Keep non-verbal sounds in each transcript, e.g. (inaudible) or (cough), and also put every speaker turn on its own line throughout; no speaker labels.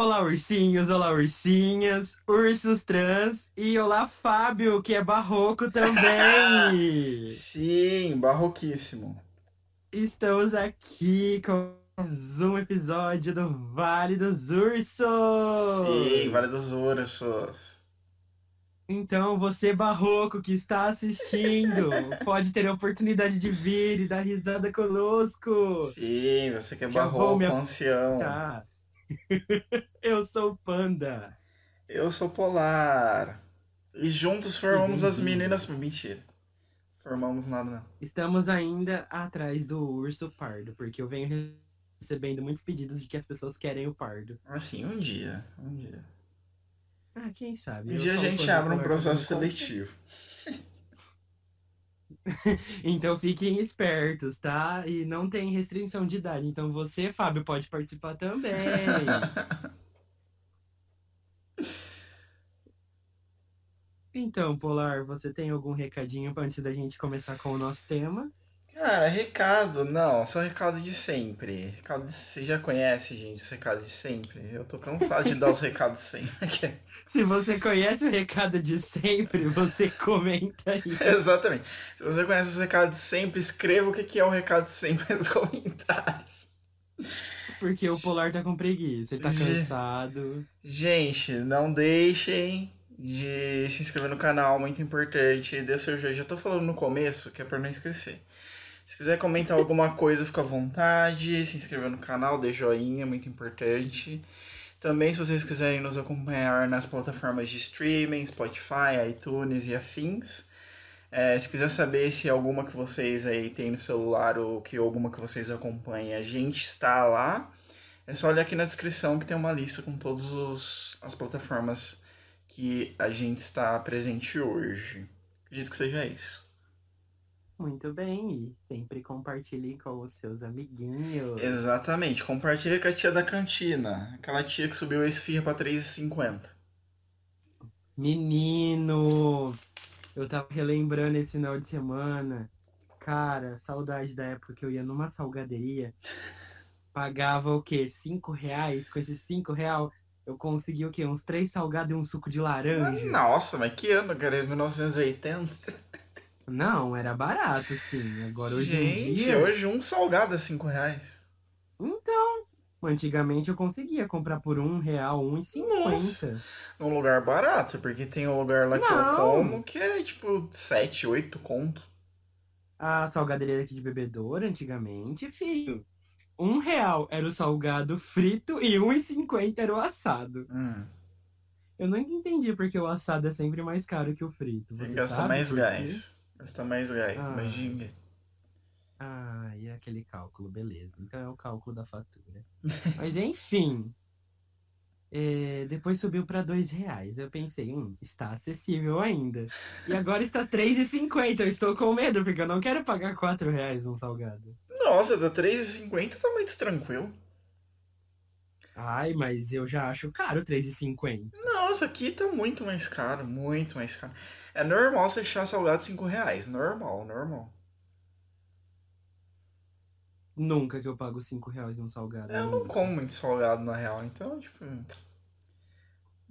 Olá, ursinhos, olá, ursinhas, ursos trans e olá, Fábio, que é barroco também. (laughs)
Sim, barroquíssimo.
Estamos aqui com mais um episódio do Vale dos Ursos.
Sim, Vale dos Ursos.
Então, você barroco que está assistindo, (laughs) pode ter a oportunidade de vir e dar risada conosco.
Sim, você que é
Já
barroco,
me
ancião.
Tá. Eu sou o Panda.
Eu sou polar. E juntos formamos as meninas. Mentira. Formamos nada, não.
Estamos ainda atrás do urso pardo, porque eu venho recebendo muitos pedidos de que as pessoas querem o pardo.
Assim, um dia. Um dia.
Ah, quem sabe?
Um
Eu
dia a gente abre um processo seletivo. (laughs)
Então fiquem espertos, tá? E não tem restrição de idade. Então você, Fábio, pode participar também. (laughs) Então, Polar, você tem algum recadinho antes da gente começar com o nosso tema?
Cara, recado, não, só recado de sempre. Recado de... Você já conhece, gente, os recados de sempre? Eu tô cansado de dar os recados sempre. (laughs)
Se você conhece o recado de sempre, você comenta aí. (laughs)
Exatamente. Se você conhece os recados de sempre, escreva o que é o recado de sempre nos (laughs) comentários.
Porque o Polar tá com preguiça, ele tá cansado.
Gente, não deixem de se inscrever no canal, muito importante. Dê seu joinha. Já tô falando no começo, que é pra não esquecer. Se quiser comentar alguma coisa, fica à vontade. Se inscrever no canal, dê joinha, muito importante. Também, se vocês quiserem nos acompanhar nas plataformas de streaming, Spotify, iTunes e afins. É, se quiser saber se alguma que vocês aí têm no celular ou que alguma que vocês acompanhem, a gente está lá. É só olhar aqui na descrição que tem uma lista com todas as plataformas que a gente está presente hoje. Acredito que seja isso.
Muito bem, e sempre compartilhe com os seus amiguinhos.
Exatamente. Compartilha com a tia da cantina. Aquela tia que subiu a esfirra pra 3,50.
Menino, eu tava relembrando esse final de semana. Cara, saudade da época que eu ia numa salgaderia. Pagava o quê? Cinco reais? Com esses cinco real, eu conseguia o quê? Uns três salgados e um suco de laranja.
Nossa, mas que ano, cara? 1980?
Não, era barato, sim. Agora hoje em
Gente,
dia.
hoje um salgado é 5 reais.
Então, antigamente eu conseguia comprar por um real, um e cinquenta.
Num lugar barato, porque tem um lugar lá que eu
Não.
como que é tipo 7, 8 conto.
A salgaderia aqui de bebedouro, antigamente, filho. Um real era o salgado frito e um e cinquenta era o assado.
Hum,
Eu nunca entendi porque o assado é sempre mais caro que o frito.
tem
Você
que gastar mais gás. Gastar mais gás,
Ah.
imagina.
Ah, e aquele cálculo, beleza. Então é o cálculo da fatura. Mas enfim. é, depois subiu para dois reais. Eu pensei, hum, está acessível ainda. E agora está R$3,50. Eu estou com medo, porque eu não quero pagar quatro reais um salgado.
Nossa, da 3,50 tá muito tranquilo.
Ai, mas eu já acho caro R$3,50.
Nossa, aqui tá muito mais caro, muito mais caro. É normal você achar salgado 5 reais. Normal, normal.
Nunca que eu pago cinco reais um salgado.
Eu não
nunca.
como muito salgado na real, então, tipo.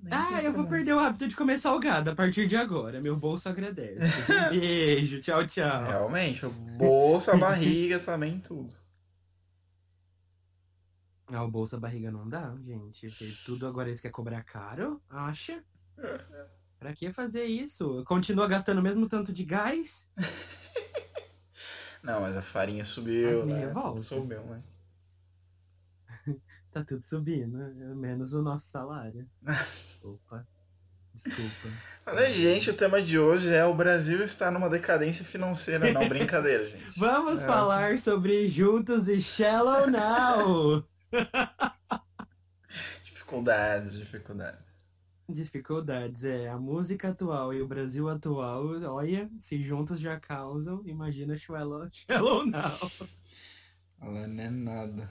Ah, eu vou perder o hábito de comer salgado a partir de agora. Meu bolso agradece. Beijo, (laughs) tchau, tchau.
Realmente, o bolso, a barriga também, tudo.
Ah, o bolso a barriga não dá, gente. Porque tudo agora eles querem cobrar caro, acha? Pra que fazer isso? Continua gastando o mesmo tanto de gás? (laughs)
Não, mas a farinha subiu, né? Subiu, né? (laughs)
Tá tudo subindo, menos o nosso salário. (laughs) Opa, desculpa.
Olha, gente, o tema de hoje é o Brasil está numa decadência financeira. Não, brincadeira, gente.
Vamos
É.
falar sobre Juntos e Shallow Now.
Dificuldades, dificuldades.
Dificuldades, é. A música atual e o Brasil atual, olha, se juntos já causam, imagina Shallow, shallow Now.
Ela não é nada.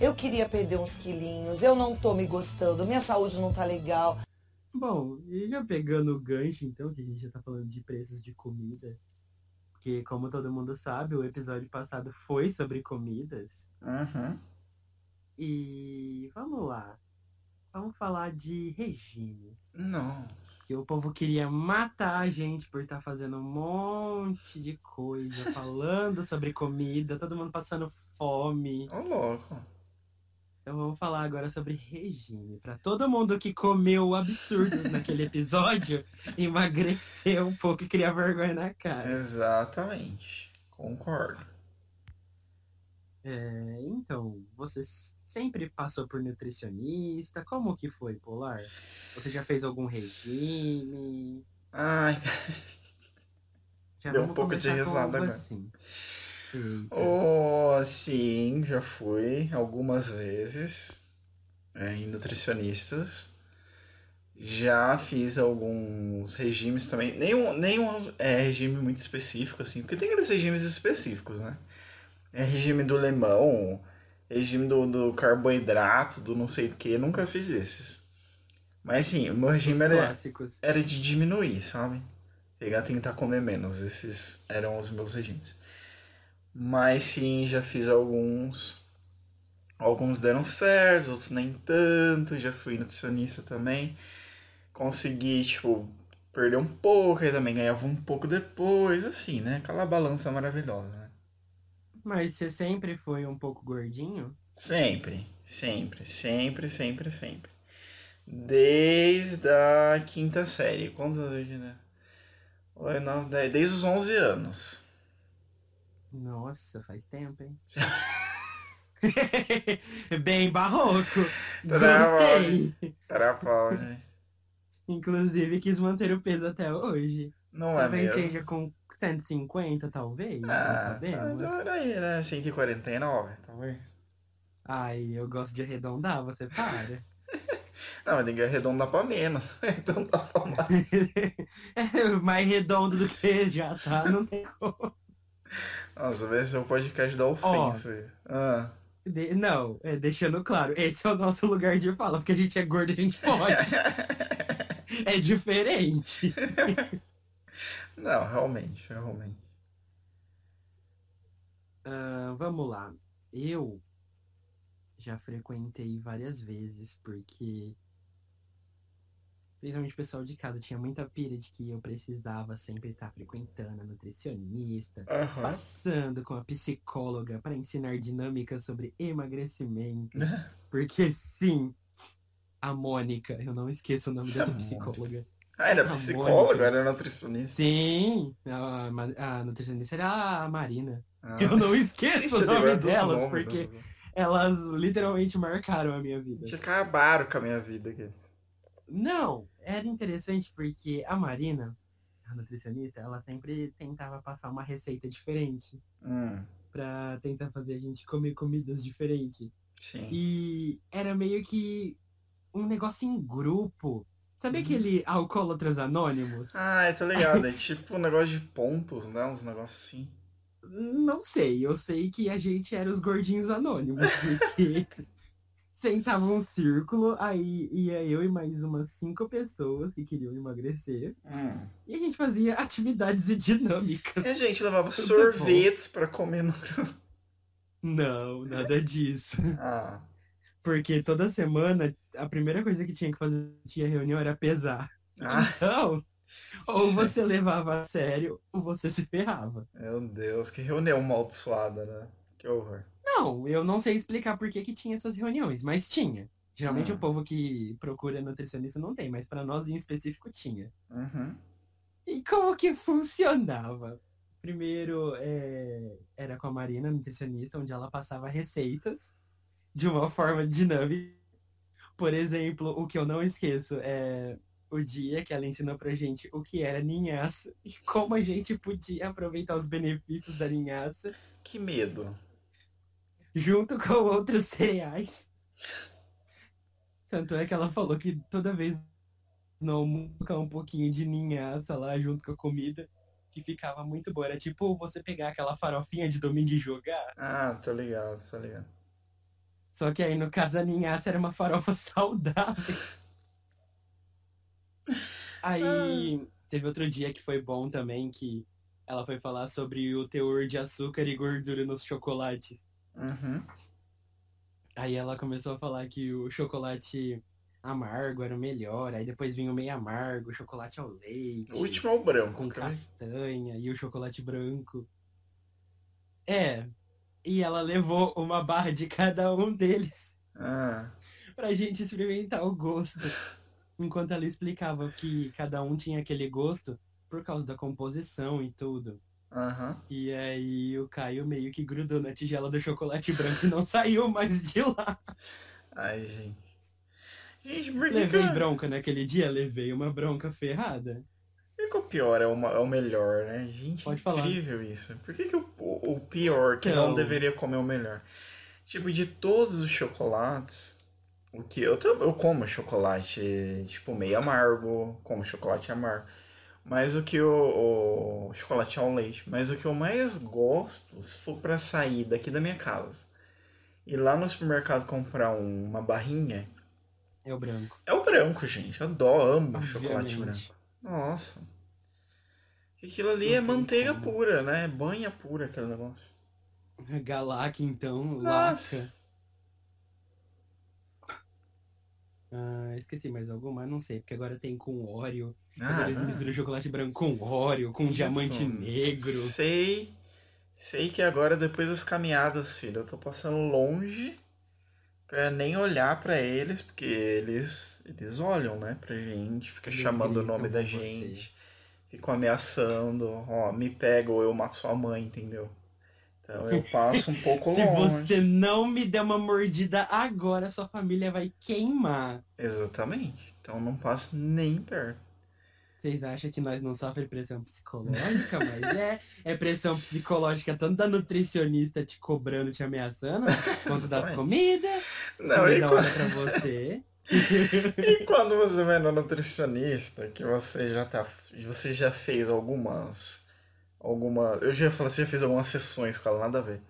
Eu queria perder uns quilinhos, eu não tô me gostando, minha saúde não tá legal.
Bom, e já pegando o gancho, então, que a gente já tá falando de preços de comida, porque como todo mundo sabe, o episódio passado foi sobre comidas.
Uhum.
E vamos lá. Vamos falar de regime.
Nossa.
Que o povo queria matar a gente por estar fazendo um monte de coisa, (laughs) falando sobre comida, todo mundo passando fome.
Ô, louco.
Então vamos falar agora sobre regime. Pra todo mundo que comeu absurdos (laughs) naquele episódio, emagrecer um pouco e criar vergonha na cara.
Exatamente. Concordo.
É, então, você sempre passou por nutricionista? Como que foi, Polar? Você já fez algum regime?
Ai,
Já
Deu um pouco de risada agora.
assim.
Oh, sim, já fui algumas vezes é, em nutricionistas. Já fiz alguns regimes também. Nenhum, nenhum é regime muito específico, assim, porque tem aqueles regimes específicos, né? É regime do limão, regime do, do carboidrato, do não sei o que. Nunca fiz esses. Mas sim, o meu regime era, era de diminuir, sabe? Pegar, tentar comer menos. Esses eram os meus regimes. Mas sim, já fiz alguns. Alguns deram certo, outros nem tanto. Já fui nutricionista também. Consegui, tipo, perder um pouco, aí também ganhava um pouco depois, assim, né? Aquela balança maravilhosa, né?
Mas você sempre foi um pouco gordinho?
Sempre, sempre, sempre, sempre, sempre. Desde a quinta série. Quantos anos hoje, né? Oi, não, de- Desde os 11 anos.
Nossa, faz tempo, hein? (laughs) (laughs) Bem barroco.
Tarafal, gente. (laughs)
Inclusive quis manter o peso até hoje.
Não é
Talvez
mesmo.
seja com 150, talvez. não
Ah,
sabemos.
tá por aí, né? 149, talvez.
Ai, eu gosto de arredondar, você para. (laughs)
Não, mas tem que arredondar pra menos. (laughs) Arredondar pra mais. (laughs)
é mais redondo do que já tá, não tem como.
Nossa, vai ser um podcast da ofensa. aí. Ah.
De- não, é, deixando claro, esse é o nosso lugar de fala, porque a gente é gordo e a gente pode. é diferente.
Não, realmente, realmente.
Ah, vamos lá. Eu já frequentei várias vezes, porque principalmente o pessoal de casa tinha muita pira de que eu precisava sempre estar frequentando a nutricionista,
Aham.
passando com a psicóloga para ensinar dinâmicas sobre emagrecimento. (laughs) Porque sim, a Mônica, eu não esqueço o nome dessa (laughs) psicóloga.
Ah, era
A
psicóloga, era nutricionista.
Sim, a, a nutricionista era a Marina.
Ah.
Eu não esqueço
Gente,
o nome delas, porque
né?
elas literalmente marcaram a minha vida.
Te acabaram com a minha vida aqui.
Não, era interessante porque a Marina, a nutricionista, ela sempre tentava passar uma receita diferente
Hum,
pra tentar fazer a gente comer comidas diferentes.
sim.
E era meio que um negócio em grupo. Sabe
Uhum.
aquele alcoólatras anônimos?
Ah, eu tô ligado. É (laughs) tipo um negócio de pontos, né? Uns negócios assim.
Não sei, eu sei que a gente era os gordinhos anônimos, porque (laughs) sentava um círculo, aí ia eu e mais umas cinco pessoas que queriam emagrecer,
Hum.
e a gente fazia (laughs) atividades e dinâmicas.
E a gente levava
Tudo
sorvetes pra comer no.
Não, nada disso.
Ah,
Porque toda semana a primeira coisa que tinha que fazer tinha reunião era pesar.
ah,
Então, ou (laughs) você levava a sério, ou você se ferrava.
meu Deus, que reunião amaldiçoada, né? Que horror.
Não, eu não sei explicar por que, que tinha essas reuniões, mas tinha. Geralmente
Hum.
o povo que procura nutricionista não tem, mas pra nós em específico tinha.
Uhum.
E como que funcionava? Primeiro é, era com a Marina, nutricionista, onde ela passava receitas de uma forma dinâmica. Por exemplo, o que eu não esqueço é o dia que ela ensinou pra gente o que era ninhaça e como a gente podia aproveitar os benefícios da ninhaça
Que medo.
junto com outros cereais. Tanto é que ela falou que toda vez almoço colocar um pouquinho de ninhaça lá junto com a comida, que ficava muito boa. Era tipo você pegar aquela farofinha de domingo e jogar.
Ah, tô ligado, tô ligado.
Só que aí no caso a ninhaça era uma farofa (laughs) saudável. Aí teve outro dia que foi bom também, que ela foi falar sobre o teor de açúcar e gordura nos chocolates.
Uhum.
Aí ela começou a falar que o chocolate amargo era o melhor, aí depois vinha o meio amargo, o chocolate ao leite,
O último é o branco.
com
ver?
castanha e o chocolate branco. É, e ela levou uma barra de cada um deles
Ah,
pra gente experimentar o gosto. Enquanto ela explicava que cada um tinha aquele gosto por causa da composição e tudo.
aham.
E aí o Caio meio que grudou na tigela do chocolate branco e não saiu mais de lá.
Ai, gente. Gente, por que, que,
Levei bronca naquele dia, levei uma bronca ferrada.
Por que que o pior é o, é o melhor, né? Gente,
Pode falar.
incrível isso. Por que, que o, o, pior que não
Então.
deveria comer o melhor? Tipo, de todos os chocolates, o que eu, eu como chocolate, tipo, meio amargo, como chocolate amargo. Mas o que o, o chocolate ao leite, mas o que eu mais gosto, se for pra sair daqui da minha casa, ir lá no supermercado comprar um- uma barrinha,
É o branco.
é o branco, gente. Eu adoro, amo chocolate
Obviamente.
branco. Nossa. Aquilo ali é manteiga
como.
pura, né? É banha pura aquele negócio. (laughs)
Galac, então,
Nossa.
laca. Ah, esqueci mais alguma? Não sei, porque agora tem com Oreo.
Ah,
agora eles
não.
misturam chocolate branco com Oreo, com diamante
Isso.
negro.
Sei. Sei que agora, depois das caminhadas, filho, eu tô passando longe pra nem olhar pra eles, porque eles, eles olham, né, pra gente, fica
Eles
chamando o nome da
você.
Ficam ameaçando, ó, me pega ou eu mato sua mãe, entendeu? Então eu (laughs) passo um pouco
Se
longe.
você não me der uma mordida agora, sua família vai queimar.
Exatamente. Então eu não passo nem perto.
Vocês acham que nós não sofremos pressão psicológica? Mas é, é pressão psicológica tanto da nutricionista te cobrando, te ameaçando, quanto das comidas.
Não,
comida
e
hora pra você.
E quando você vai no nutricionista, que você já tá. Você já fez algumas. Alguma. Eu já falar, você já fez algumas sessões com ela, nada a ver.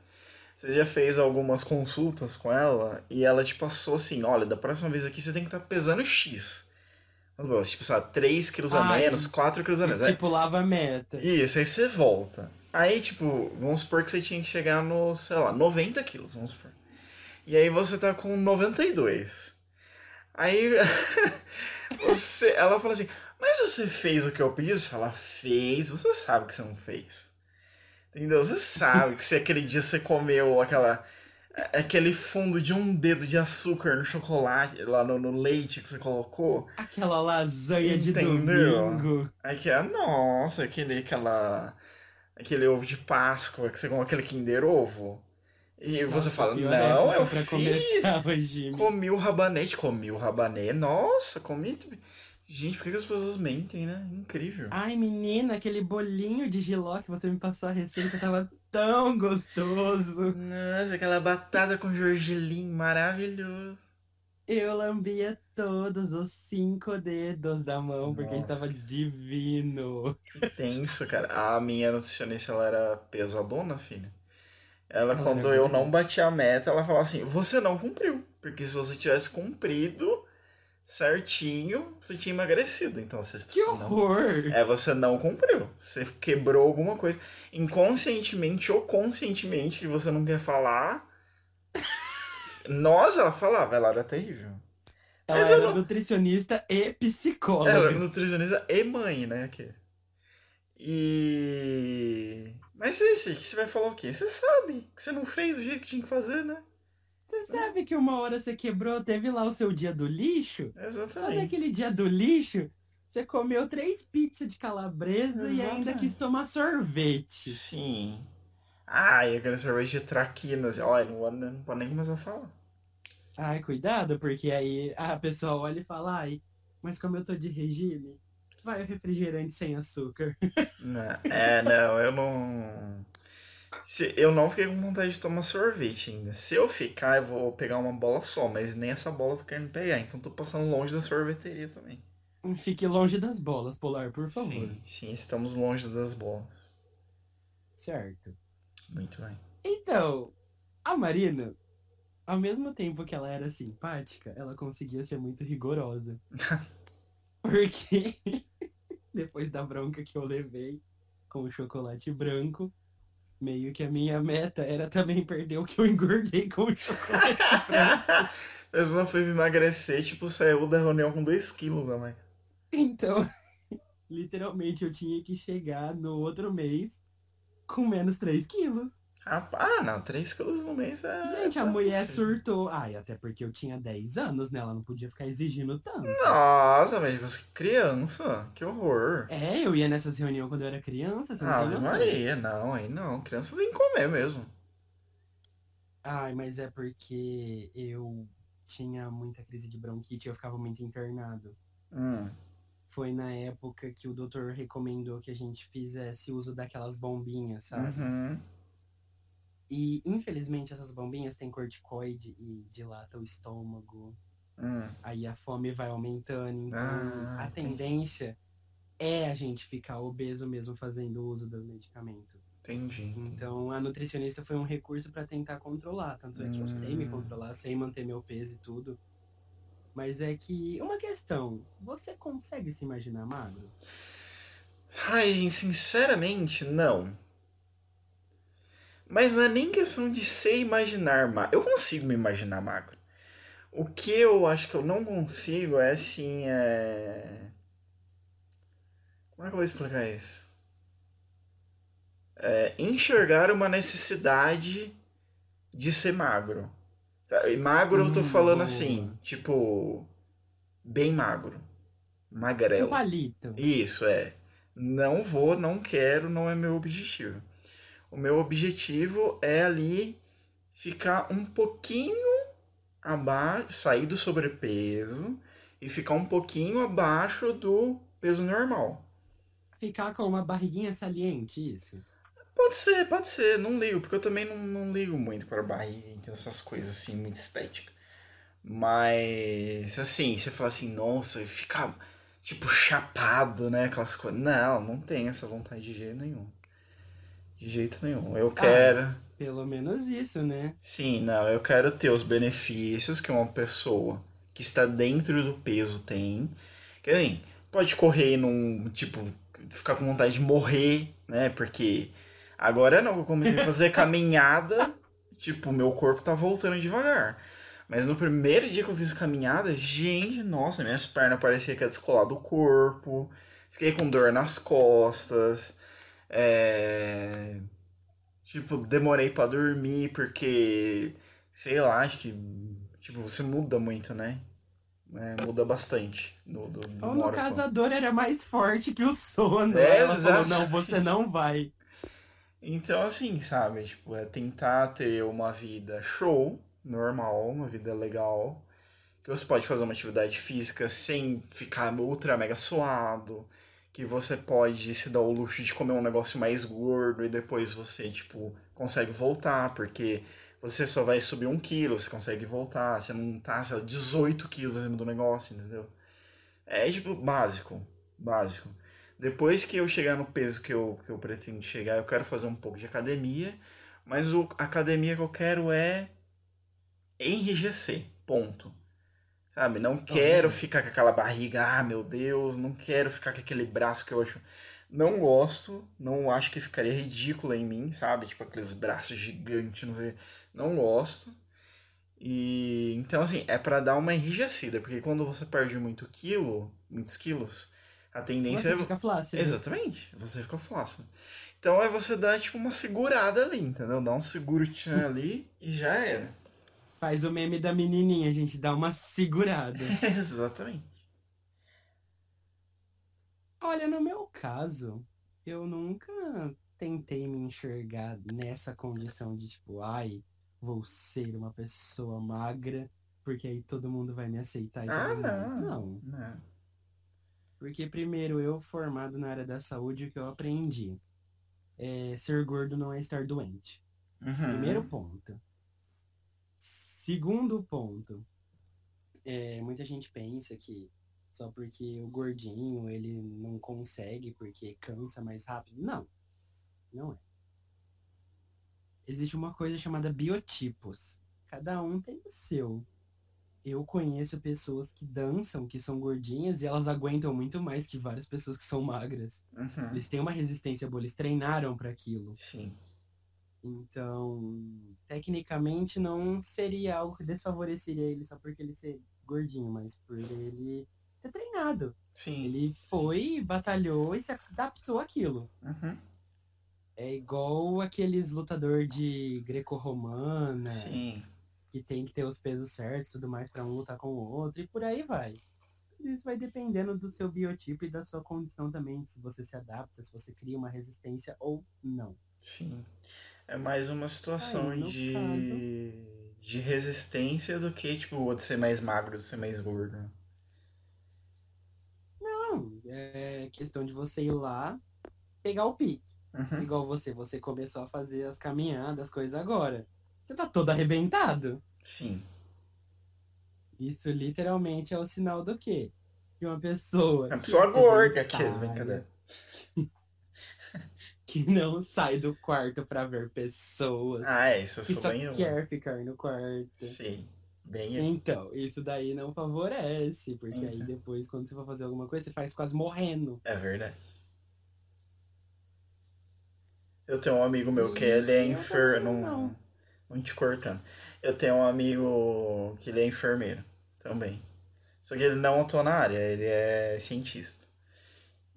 Você já fez algumas consultas com ela e ela te passou assim, olha, da próxima vez aqui você tem que estar pesando X. Mas, bom, Tipo, sabe, 3 quilos a menos, 4 quilos a menos. Aí-
tipo, lava a meta.
Isso, aí você volta. Aí, tipo, vamos supor que você tinha que chegar no, sei lá, 90 quilos, vamos supor. E aí você tá com 92. Aí (laughs) você, ela fala assim, mas você fez o que eu pedi? Você fala, fez, você sabe que você não fez. Entendeu? Você sabe que se aquele dia você comeu aquela. Aquele fundo de um dedo de açúcar no chocolate, lá no, no leite que você colocou.
Aquela lasanha de
Entendeu?
domingo.
Aí que é, nossa, aquele, aquela, aquele ovo de Páscoa, que você come aquele Kinder Ovo. E você fala, não, eu fiz,
o regime.
comi o rabanete, comi o rabanete, nossa, comi... Gente, por que, que as pessoas mentem, né? Incrível.
Ai, menina, aquele bolinho de giló que você me passou a receita tava tão gostoso.
Nossa, aquela batata com gergelim, maravilhoso.
Eu lambia todos os cinco dedos da mão porque
Nossa.
estava divino.
Que tenso, cara. A minha nutricionista, ela era pesadona, filha. Ela,
Ela
quando eu não bati a meta, ela falava assim: você não cumpriu. Porque se você tivesse cumprido certinho, você tinha emagrecido. Então, você,
Que
você não.
horror!
É, você não cumpriu. Você quebrou alguma coisa. Inconscientemente ou conscientemente que você não quer falar. Nossa, ela falava, ela era terrível.
Ela
mas
era
não-
nutricionista e psicóloga.
Ela era nutricionista e mãe, né? Aqui. E. Mas esse, que você vai falar o quê? Você sabe que você não fez o jeito que tinha que fazer, né?
Você sabe que uma hora você quebrou, teve lá o seu dia do lixo? Só
Exatamente.
naquele dia do lixo, você comeu três pizzas de calabresa e ainda
Exatamente.
quis tomar sorvete.
Sim. Ai, aquele sorvete de traquinas. Olha, não, não pode nem começar a falar.
Ai, cuidado, porque aí a pessoa olha e fala, ai, mas como eu tô de regime, vai o refrigerante sem açúcar.
Não, é, não, eu não. Se, eu não fiquei com vontade de tomar sorvete ainda. Se eu ficar, eu vou pegar uma bola só, mas nem essa bola eu tô querendo pegar. Então tô passando longe da sorveteria também.
Fique longe das bolas, Polar, por favor.
Sim, sim, estamos longe das bolas.
Certo.
Muito bem.
Então, a Marina, ao mesmo tempo que ela era simpática, ela conseguia ser muito rigorosa. (laughs) Porque depois da bronca que eu levei com o chocolate branco, meio que a minha meta era também perder o que eu engordei com o chocolate (laughs) branco.
A pessoa foi emagrecer, tipo, saiu da reunião com 2 quilos a mais.
Então, (laughs) literalmente, eu tinha que chegar no outro mês com menos 3 quilos.
Ah, não, 3 quilos no mês é.
Gente, a mulher surtou. Ai, até porque eu tinha 10 anos, né? Ela não podia ficar exigindo tanto.
Nossa, mas você é criança, que horror.
É, eu ia nessas reuniões quando eu era criança, você não tem
Ave
noção.
Maria, não, aí não. Criança tem que comer mesmo.
Ai, mas é porque eu tinha muita crise de bronquite e eu ficava muito internado.
Hum.
Foi na época que o doutor recomendou que a gente fizesse uso daquelas bombinhas, sabe?
Uhum.
E infelizmente essas bombinhas têm corticoide e dilata o estômago.
Hum.
Aí a fome vai aumentando, então
Ah,
a
entendi.
tendência é a gente ficar obeso mesmo fazendo uso do medicamento.
Entendi.
Então a nutricionista foi um recurso para tentar controlar, tanto é que eu sei me
Hum.
controlar, sei manter meu peso e tudo. Mas é que uma questão, você consegue se imaginar magro?
Ai, gente, sinceramente, não. Mas não é nem questão de ser imaginar magro. Eu consigo me imaginar magro. O que eu acho que eu não consigo é assim, é. Como é que eu vou explicar isso? É, enxergar uma necessidade de ser magro. Sabe? Magro eu tô
Hum,
falando assim, tipo, bem magro.
Um
Magrelo.
palito.
Isso, é. Não vou, não quero, não é meu objetivo. O meu objetivo é ali ficar um pouquinho abaixo, sair do sobrepeso e ficar um pouquinho abaixo do peso normal.
Ficar com uma barriguinha saliente, isso.
Pode ser, pode ser, não ligo, porque eu também não, não ligo muito para barriga, então essas coisas assim, muito estética. Mas, assim, você fala assim, nossa, ficar, tipo, chapado, né, aquelas coisas. Não, não tenho essa vontade de jeito nenhum. De jeito nenhum. Eu quero,
Pelo menos isso, né?
sim, não, eu quero ter os benefícios que uma pessoa que está dentro do peso tem. Que nem, pode correr num, tipo, ficar com vontade de morrer, né, porque agora não, eu comecei a fazer (laughs) caminhada, tipo, meu corpo tá voltando devagar. Mas no primeiro dia que eu fiz caminhada, gente, nossa, minhas pernas pareciam que ia descolar do corpo. Fiquei com dor nas costas. É... Tipo, demorei pra dormir porque, sei lá, acho que, tipo, você muda muito, né? É, muda bastante. No, do, de
Ou no caso a dor era mais forte que o sono.
É,
Ela falou, não, você não vai.
Então, assim, sabe? Tipo, é tentar ter uma vida show, normal, uma vida legal. Que você pode fazer uma atividade física sem ficar ultra mega suado. Que você pode se dar o luxo de comer um negócio mais gordo e depois você, tipo, consegue voltar, porque você só vai subir um quilo, você consegue voltar, você não tá, sei lá, 18 quilos acima do negócio, entendeu? É, tipo, básico, básico. Depois que eu chegar no peso que eu, que eu pretendo chegar, eu quero fazer um pouco de academia, mas o, a academia que eu quero é enrijecer, ponto. Sabe? Não quero ficar com aquela barriga, ah, meu Deus, não quero ficar com aquele braço que eu acho. Não gosto, não acho que ficaria ridículo em mim, sabe? Tipo aqueles braços gigantes, não sei. Não gosto. E então, assim, é pra dar uma enrijecida, porque quando você perde muito quilo, muitos quilos, a tendência
Você
é.
fica flácido.
Exatamente, você fica flácido. Então é você dar tipo uma segurada ali, entendeu? Dá um seguro ali e já era.
Faz o meme da menininha, a gente dá uma segurada. (laughs)
Exatamente.
Olha, no meu caso, eu nunca tentei me enxergar nessa condição de tipo, ai, vou ser uma pessoa magra, porque aí todo mundo vai me aceitar e
Ah, não.
Não.
Não.
Porque primeiro, eu formado na área da saúde, o que eu aprendi é ser gordo não é estar doente.
Uhum.
Primeiro ponto. Segundo ponto, é, muita gente pensa que só porque o gordinho ele não consegue porque cansa mais rápido. Não, não é. Existe uma coisa chamada biotipos. Cada um tem o seu. Eu conheço pessoas que dançam, que são gordinhas, e elas aguentam muito mais que várias pessoas que são magras.
Uhum.
Eles têm uma resistência boa, eles treinaram para aquilo.
Sim.
Então, tecnicamente não seria algo que desfavoreceria ele só porque ele ser gordinho, mas por ele ter treinado.
Sim.
Ele foi, batalhou e se adaptou àquilo.
Uhum.
É igual aqueles lutador de greco-romana,
Sim.
que tem que ter os pesos certos e tudo mais pra um lutar com o outro, e por aí vai. Isso vai dependendo do seu biotipo e da sua condição também, se você se adapta, se você cria uma resistência ou não.
Sim. É mais uma situação
Aí,
de... de resistência do que, tipo, de ser mais magro, de ser mais gordo.
Não, é questão de você ir lá, pegar o pique.
Uhum.
Igual você, você começou a fazer as caminhadas, as coisas agora. Você tá todo arrebentado.
Sim.
Isso literalmente é o sinal do quê? De uma pessoa.
Uma
que
pessoa
é
gorda aqui,
sedentária,
brincadeira. (laughs)
Que não sai do quarto pra ver pessoas.
Ah, é, isso eu
que
sou
só
bem...
quer ficar no quarto.
Sim. Bem...
Então, isso daí não favorece, porque aí
Uhum.
depois, quando você for fazer alguma coisa, você faz quase morrendo.
É verdade. Eu tenho um amigo meu que ele é
Eu
enfermeiro. Não,
não.
não te cortando. Eu tenho um amigo que ele é enfermeiro também. Só que ele não atua na área, ele é cientista.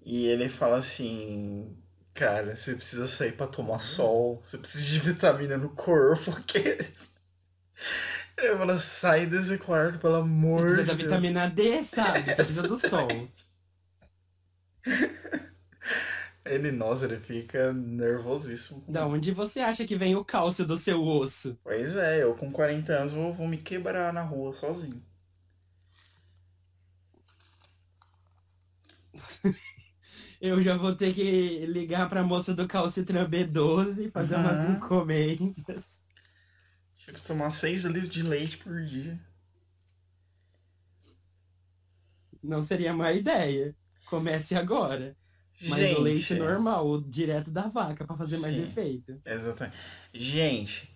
E ele fala assim, cara, você precisa sair pra tomar sol, você precisa de vitamina no corpo, porque. Ele fala, sai desse quarto, pelo
Você
amor
precisa
de
da
Deus.
vitamina D, sabe? Você precisa do (laughs) sol.
Ele, nossa, ele fica nervosíssimo.
Da onde você acha que vem o cálcio do seu osso?
Pois é, eu com 40 anos vou, vou me quebrar na rua sozinho. (laughs)
Eu já vou ter que ligar pra moça do calcitran B12 e fazer umas
Uhum.
encomendas.
Tinha que tomar 6 litros de leite por dia.
Não seria má ideia. Comece agora. Mas
Gente,
o leite normal, o direto da vaca, pra fazer mais
Sim.
efeito.
Exatamente. Gente,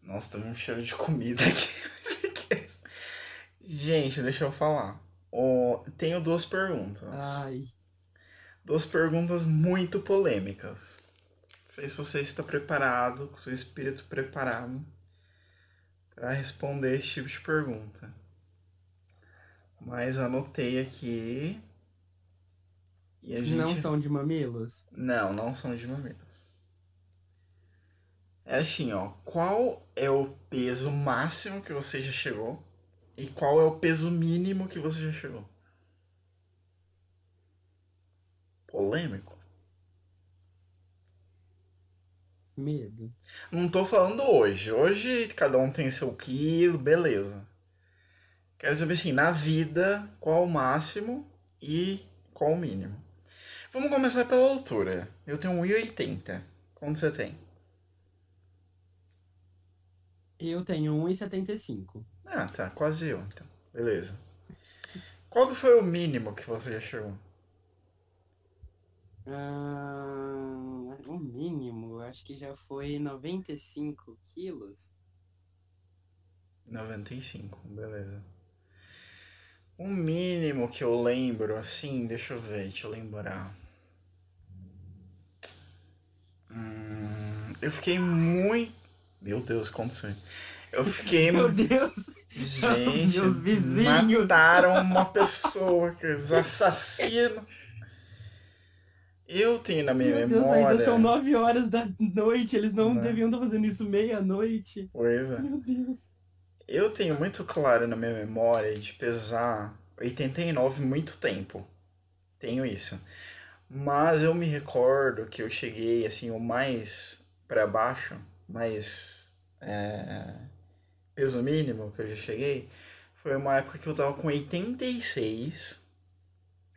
nossa, tá um cheiro de comida aqui. (laughs) Gente, deixa eu falar. Ó, tenho duas perguntas.
Ai,
Duas perguntas muito polêmicas. Não sei se você está preparado, com seu espírito preparado para responder esse tipo de pergunta. Mas anotei aqui. E a gente.
não são de mamilos?
Não, não são de mamilos. É assim, ó. Qual é o peso máximo que você já chegou? E qual é o peso mínimo que você já chegou? Polêmico.
Medo.
Não tô falando hoje. Hoje cada um tem seu quilo, beleza. Quero saber assim, na vida, qual o máximo e qual o mínimo. Vamos começar pela altura. Eu tenho 1,80. Quanto você tem?
Eu tenho 1,75.
Ah, tá. Quase eu, então. Beleza. Qual que foi o mínimo que você já chegou?
Ah, o mínimo, acho que já foi 95 quilos.
95, beleza. O mínimo que eu lembro, assim, deixa eu ver, deixa eu lembrar. Hum, eu fiquei muito. Meu Deus, aconteceu. Eu fiquei. (laughs)
Meu Deus!
Gente,
Meus vizinhos.
mataram uma pessoa, que assassino. Eu tenho na minha
Meu Deus,
memória.
ainda são 9 horas da noite, eles não
Né?
deviam estar fazendo isso meia-noite.
Pois é.
Meu Deus.
Eu tenho muito claro na minha memória de pesar 89 muito tempo. Tenho isso. Mas eu me recordo que eu cheguei assim o mais para baixo, mais é, peso mínimo que eu já cheguei, foi uma época que eu tava com 86,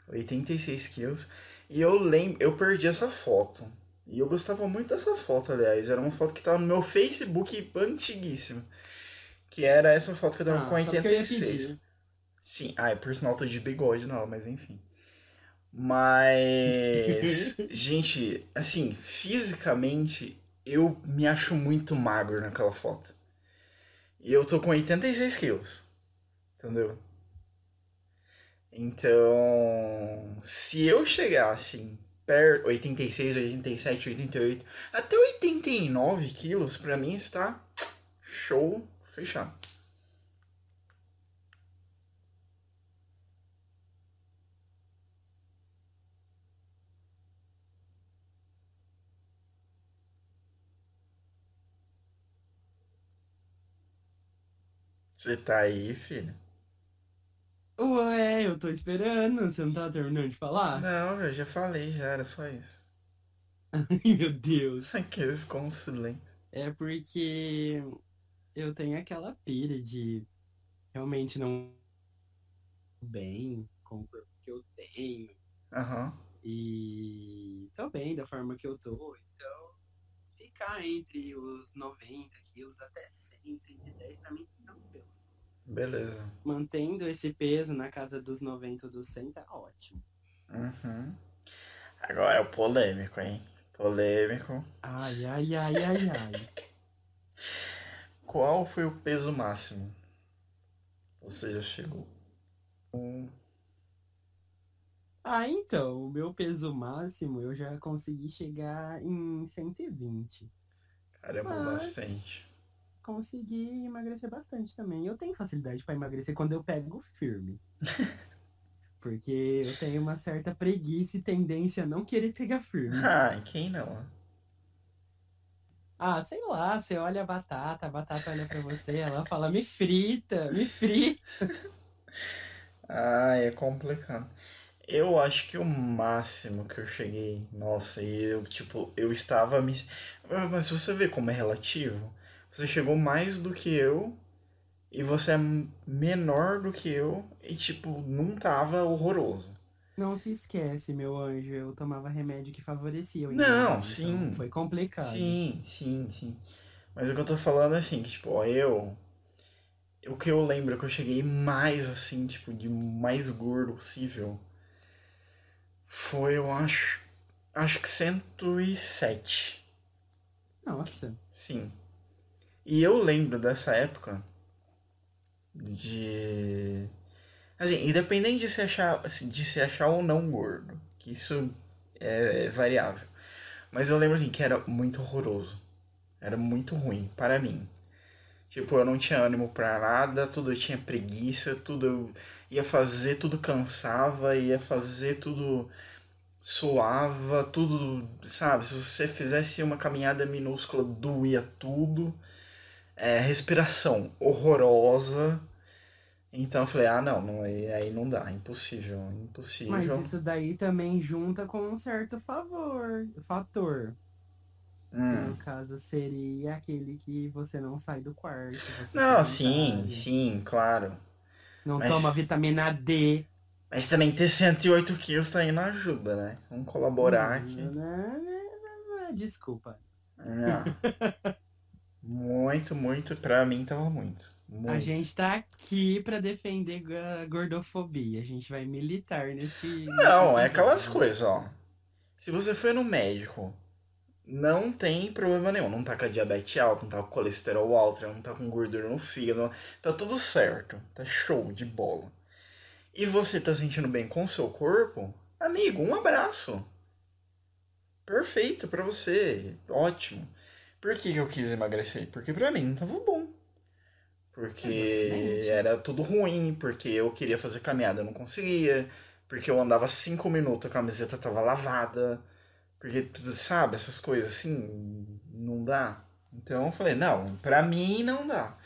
86 quilos, e eu lembro, eu perdi essa foto. E eu gostava muito dessa foto, aliás, era uma foto que tava no meu Facebook antiguíssimo. Que era essa foto que eu tava
Ah,
com
só porque eu ia
86.
pedir.
Sim, ah, é por sinal tô de bigode, não, mas enfim. Mas, (laughs) gente, assim, fisicamente, eu me acho muito magro naquela foto. E eu tô com 86 quilos, entendeu? Então, se eu chegar, assim, per 86, 87, 88, até 89 quilos, pra mim está show fechado. Você tá aí, filho?
Ué, eu tô esperando. Você não tá terminando de falar?
Não, eu já falei, já era só isso. (laughs)
Ai, meu Deus. (laughs)
Aquele ficou um silêncio.
É porque eu tenho aquela pira de realmente não bem com o corpo que eu tenho
Aham.
e tô bem da forma que eu tô, então ficar entre os 90 quilos até 100, 110 pra mim tá tranquilo.
Beleza.
Mantendo esse peso na casa dos 90 ou dos 100 tá ótimo.
Uhum. Agora é o polêmico, hein? Polêmico.
Ai, ai, ai, ai, ai. (laughs)
Qual foi o peso máximo? Você já chegou? Um.
Ah, então, o meu peso máximo eu já consegui chegar em 120.
Caramba,
Mas-
bastante.
Consegui emagrecer bastante também. Eu tenho facilidade pra emagrecer quando eu pego firme. (laughs) Porque eu tenho uma certa preguiça e tendência a não querer pegar firme.
Ah, quem não?
Ah, sei lá, você olha a batata, a batata olha pra você, ela fala, me frita, me frita. (laughs)
Ah, é complicado. Eu acho que o máximo que eu cheguei, nossa, e eu, tipo, eu estava me. Mas você vê como é relativo, você chegou mais do que eu e você é menor do que eu e, tipo, não tava horroroso.
Não se esquece, meu anjo, eu tomava remédio que favorecia o
Não,
engordar,
sim.
então Foi complicado.
Sim, sim, sim. Mas o que eu tô falando é assim, que, tipo, ó, eu. O que eu lembro é que eu cheguei mais, assim, tipo, de mais gordo possível. Foi, eu acho. Acho que 107.
Nossa,
Sim. E eu lembro dessa época de. Assim, independente de se achar, de se achar ou não gordo, que isso é variável. Mas eu lembro assim que era muito horroroso. Era muito ruim para mim. Tipo, eu não tinha ânimo pra nada, tudo eu tinha preguiça, tudo eu ia fazer, tudo cansava, ia fazer tudo suava, tudo, sabe? Se você fizesse uma caminhada minúscula, doía tudo. É, respiração horrorosa. Então eu falei, ah, não, não aí, não dá, impossível,
mas
impossível.
isso daí também junta com um certo favor, fator.
Hum.
No caso, seria aquele que você não sai do quarto.
Não, sim,
casa,
sim, claro.
Não
Mas-
toma vitamina D.
Mas também ter 108 quilos tá não ajuda, né? Vamos colaborar aqui.
Não, não, não, não, Desculpa. (laughs)
Muito, muito, pra mim tava muito. Muito.
A gente tá aqui pra defender a gordofobia. A gente vai militar nesse.
Não,
nesse
é aquelas coisas, ó. Se você foi no médico, não tem problema nenhum. Não tá com a diabetes alta, não tá com colesterol alto, não tá com gordura no fígado. Tá tudo certo. Tá show de bola. E você tá sentindo bem com o seu corpo? Amigo, um abraço. Perfeito pra você. Ótimo. Por que, que eu quis emagrecer? Porque pra mim não tava bom. Porque
Exatamente.
era tudo ruim, porque eu queria fazer caminhada, eu não conseguia. Porque eu andava cinco minutos, a camiseta tava lavada. Porque, tu sabe, essas coisas assim, não dá. Então eu falei, não, pra mim não dá.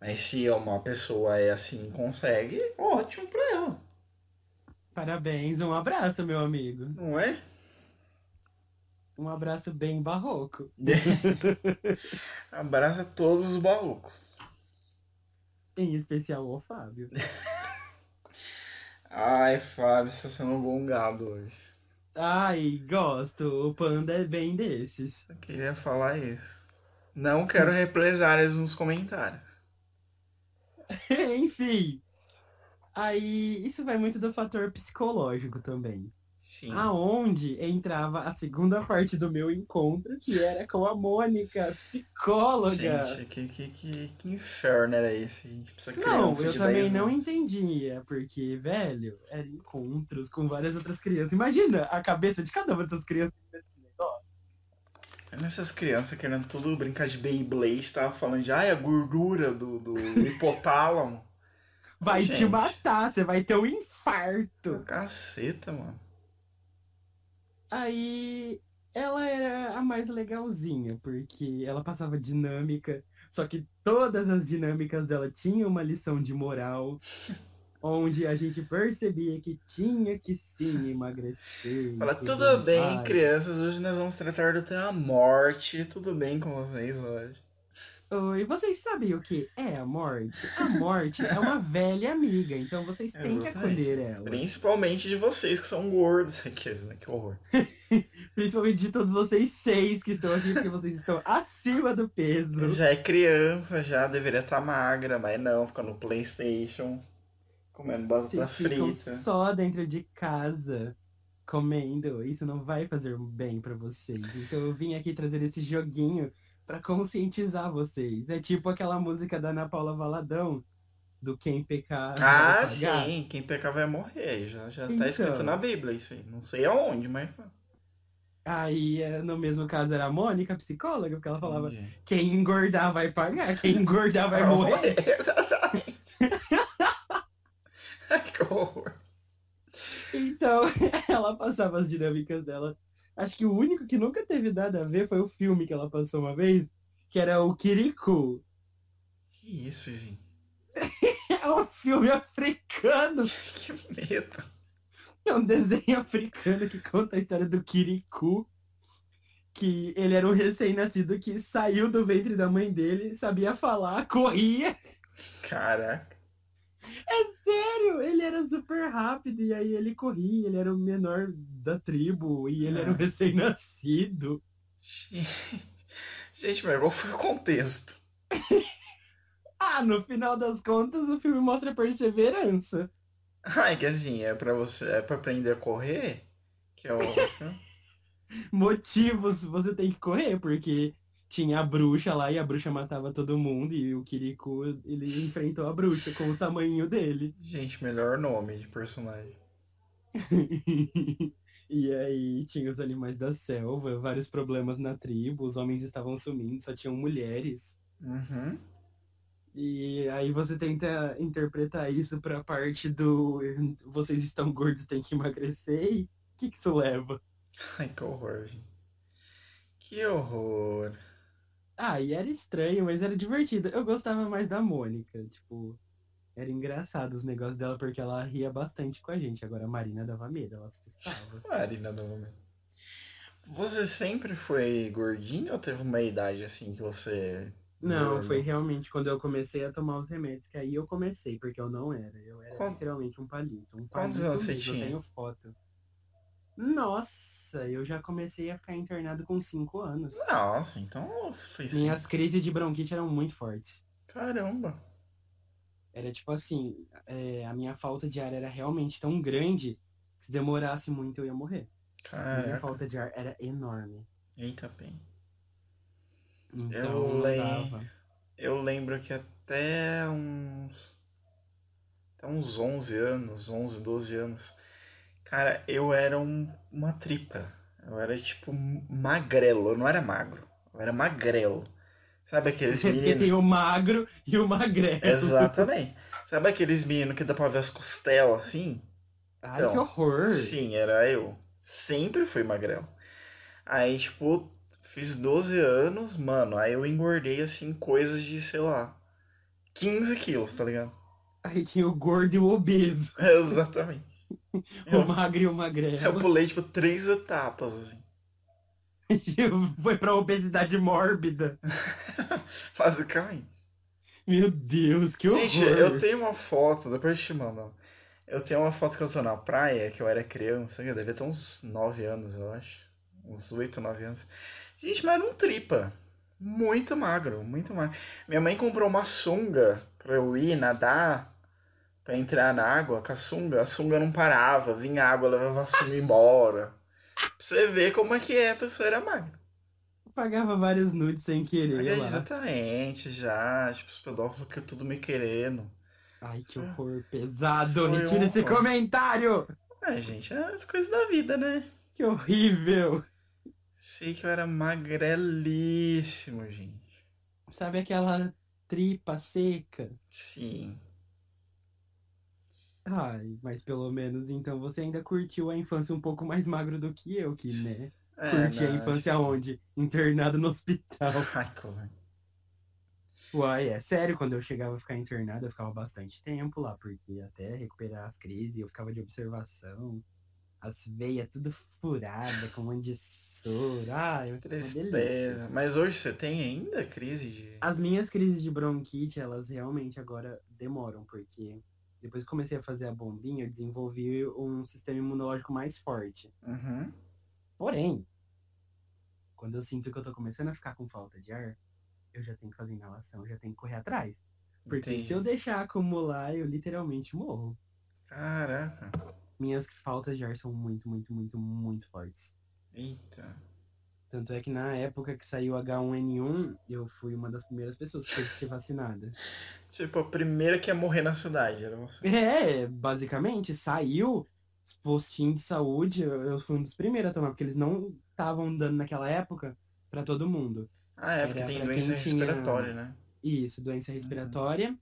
Mas se uma pessoa é assim e consegue, ótimo pra ela,
Parabéns, um abraço, meu amigo.
não é?
Um abraço bem barroco. (laughs)
Abraça todos os malucos.
Em especial o Fábio. (laughs)
Ai, Fábio, você tá sendo um bom gado hoje.
Ai, gosto. O panda é bem desses.
Eu queria falar isso. Não quero represálias nos comentários. (laughs)
Enfim. Aí, isso vai muito do fator psicológico também.
Sim.
Aonde entrava a segunda parte do meu encontro, que era com a Mônica, psicóloga.
Gente, que, que, que, que inferno era esse? A gente precisa
Não, eu também
10
não
anos.
entendia, porque, velho, eram encontros com várias outras crianças. Imagina a cabeça de cada uma dessas crianças negócio.
Nessas crianças querendo tudo brincar de Beyblade, tava falando de ai, a gordura do, do hipotálamo.
Vai te matar, você vai ter um infarto.
Caceta, mano.
Aí ela era a mais legalzinha, porque ela passava dinâmica, só que todas as dinâmicas dela tinham uma lição de moral, (laughs) onde a gente percebia que tinha que sim emagrecer.
Fala,
tudo
bem, crianças, hoje nós vamos tratar do tema morte. Tudo bem com vocês hoje?
Oi, vocês sabem o que é a morte? A morte é uma (laughs) velha amiga, então vocês têm que
Exatamente.
acolher ela.
Principalmente de vocês que são gordos. Aqueles, né? Que horror. (laughs)
Principalmente de todos vocês seis que estão aqui, porque vocês estão acima do peso.
Já é criança, já deveria estar magra, mas não, fica no Playstation, comendo batata
Vocês
frita.
só dentro de casa comendo. Isso não vai fazer bem pra vocês. Então eu vim aqui trazer esse joguinho pra conscientizar vocês. É tipo aquela música da Ana Paula Valadão, do Quem Pecar. vai
Ah, sim, quem pecar vai morrer. Já, já tá
Então.
escrito na Bíblia isso aí. Não sei aonde, mas.
Aí, é, no mesmo caso, era a Mônica, a psicóloga, porque ela falava:
Entendi.
quem engordar vai pagar, quem engordar vai morrer. (laughs)
Exatamente. (laughs) Ai, que horror.
Então, (laughs) ela passava as dinâmicas dela. Acho que o único que nunca teve nada a ver foi o filme que ela passou uma vez, que era o Kirikou.
Que isso, gente? (laughs)
É um filme africano. (laughs)
Que medo.
É um desenho africano que conta a história do Kirikou. Que ele era um recém-nascido que saiu do ventre da mãe dele, sabia falar, corria.
Caraca.
É sério, ele era super rápido e aí ele corria, ele era o menor da tribo e ele era um
Ah.
recém-nascido.
Gente, (laughs) Gente, mas qual foi o contexto? (laughs)
Ah, no final das contas, o filme mostra perseverança.
Ah, é que assim, é pra você. É pra aprender a correr? Que é o. (laughs)
Motivos você tem que correr, porque tinha a bruxa lá e a bruxa matava todo mundo e o Kiriko, ele enfrentou a bruxa com o tamanho dele.
Gente, melhor nome de personagem. (laughs)
e aí tinha os animais da selva, vários problemas na tribo, os homens estavam sumindo, só tinham mulheres.
Uhum.
E aí você tenta interpretar isso pra parte do vocês estão gordos, tem que emagrecer e o que, que isso leva?
Ai, que horror, gente. Que horror.
Ah, e era estranho, mas era divertido. Eu gostava mais da Mônica, tipo, era engraçado os negócios dela porque ela ria bastante com a gente. Agora a Marina dava medo, ela assustava. (laughs)
Marina do momento. Você sempre foi gordinho ou teve uma idade assim que você.
Não, foi realmente quando eu comecei a tomar os remédios, que aí eu comecei, porque eu não era. Eu era
Quant-
literalmente um palito. Um
Quantos
palito
anos você tinha?
Eu tenho foto. Nossa, eu já comecei a ficar internado com 5 anos.
Nossa, então foi sim.
Minhas crises de bronquite eram muito fortes.
Caramba.
Era tipo assim, é, a minha falta de ar era realmente tão grande que se demorasse muito eu ia morrer. A minha
Caraca.
falta de ar era enorme.
Eita, bem.
Então
Eu lem-. Eu lembro que até uns. Até uns 11 anos, 11, 12 anos. Cara, eu era um- uma tripa. Eu era tipo magrelo. Eu não era magro. Eu era magrelo. Sabe aqueles (laughs) meninos.
tem o magro e o magrelo.
Exatamente. Sabe aqueles meninos que dá pra ver as costelas assim?
Ai,
Então,
que horror.
Sim, era eu. Sempre fui magrelo. Aí, tipo, fiz 12 anos, mano. Aí eu engordei, assim, coisas de, sei lá, 15 quilos, tá ligado?
Aí tinha o gordo e o obeso. (laughs)
Exatamente.
O
Eu,
magro e o
eu
magrelo.
pulei, tipo, três etapas, assim. (laughs)
Foi pra obesidade mórbida. (laughs)
Basicamente.
Meu Deus, que horror.
Gente, eu tenho uma foto, depois eu te mando. Eu tenho uma foto que eu tô na praia, que eu era criança, eu devia ter uns 9 anos, eu acho. Uns 8, 9 anos. Gente, mas era um tripa. Muito magro, muito magro. Minha mãe comprou uma sunga pra eu ir nadar pra entrar na água com a sunga, a sunga não parava, vinha água, levava a sunga embora. Pra você ver como é que é, a pessoa era magra.
Pagava vários nudes sem querer
É, exatamente, já. Tipo, os pedófilos que tudo me querendo.
Ai, que horror pesado.
Foi
Retira
um
esse comentário.
É, gente, é as coisas da vida, né?
Que horrível.
Sei que eu era magrelíssimo, gente.
Sabe aquela tripa seca?
Sim.
Ai, mas pelo menos então você ainda curtiu a infância um pouco mais magro do que eu, que, né?
É,
Curti a
não,
infância
acho-
onde? Internado no hospital. (laughs)
Ai, covarde.
Uai, é sério, quando eu chegava a ficar internado, eu ficava bastante tempo lá, porque até recuperar as crises, eu ficava de observação, as veias tudo furadas, com um monte de soro. Delícia.
Tristeza. Mas hoje você tem ainda crise de.
As minhas crises de bronquite, elas realmente agora demoram, porque depois que comecei a fazer a bombinha, eu desenvolvi um sistema imunológico mais forte.
Uhum.
Porém, quando eu sinto que eu tô começando a ficar com falta de ar, eu já tenho que fazer inalação, eu já tenho que correr atrás. Porque
Entendi.
se eu deixar acumular, eu literalmente morro.
Caraca.
Minhas faltas de ar são muito, muito, muito, muito fortes.
Eita.
Tanto é que na época que saiu H1N1, eu fui uma das primeiras pessoas que teve que ser vacinada. (laughs)
Tipo, a primeira que ia morrer na cidade era você.
É, basicamente, saiu postinho de saúde, eu fui um dos primeiros a tomar, porque eles não estavam dando naquela época pra todo mundo.
Ah, é, porque
Era
tem doença
tinha-
respiratória, né?
Isso, doença respiratória,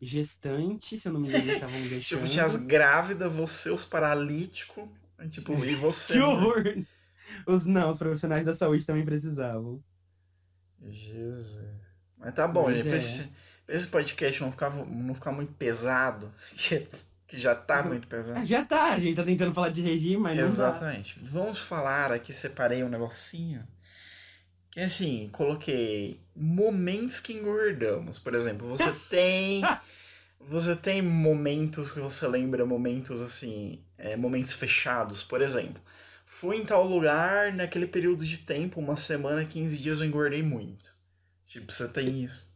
gestante, se eu não me engano, estavam deixando. (laughs)
Tipo, tinha as grávidas, você, os paralíticos. Tipo, (laughs) e você.
Que
né?
Os não, os profissionais da saúde também precisavam.
Jesus. Mas tá bom,
Mas
gente. Pra
é.
esse, pra esse podcast não ficar, não ficar muito pesado, (laughs) que, já tá muito pesado.
Ah, Já tá, a gente tá tentando falar de regime, mas.
Exatamente. Vamos falar aqui, separei um negocinho. Que assim, coloquei momentos que engordamos. Por exemplo, você (laughs) tem. Você tem momentos que você lembra, momentos assim, é, momentos fechados. Por exemplo, fui em tal lugar naquele período de tempo, uma semana, 15 dias, eu engordei muito. Tipo, você tem isso.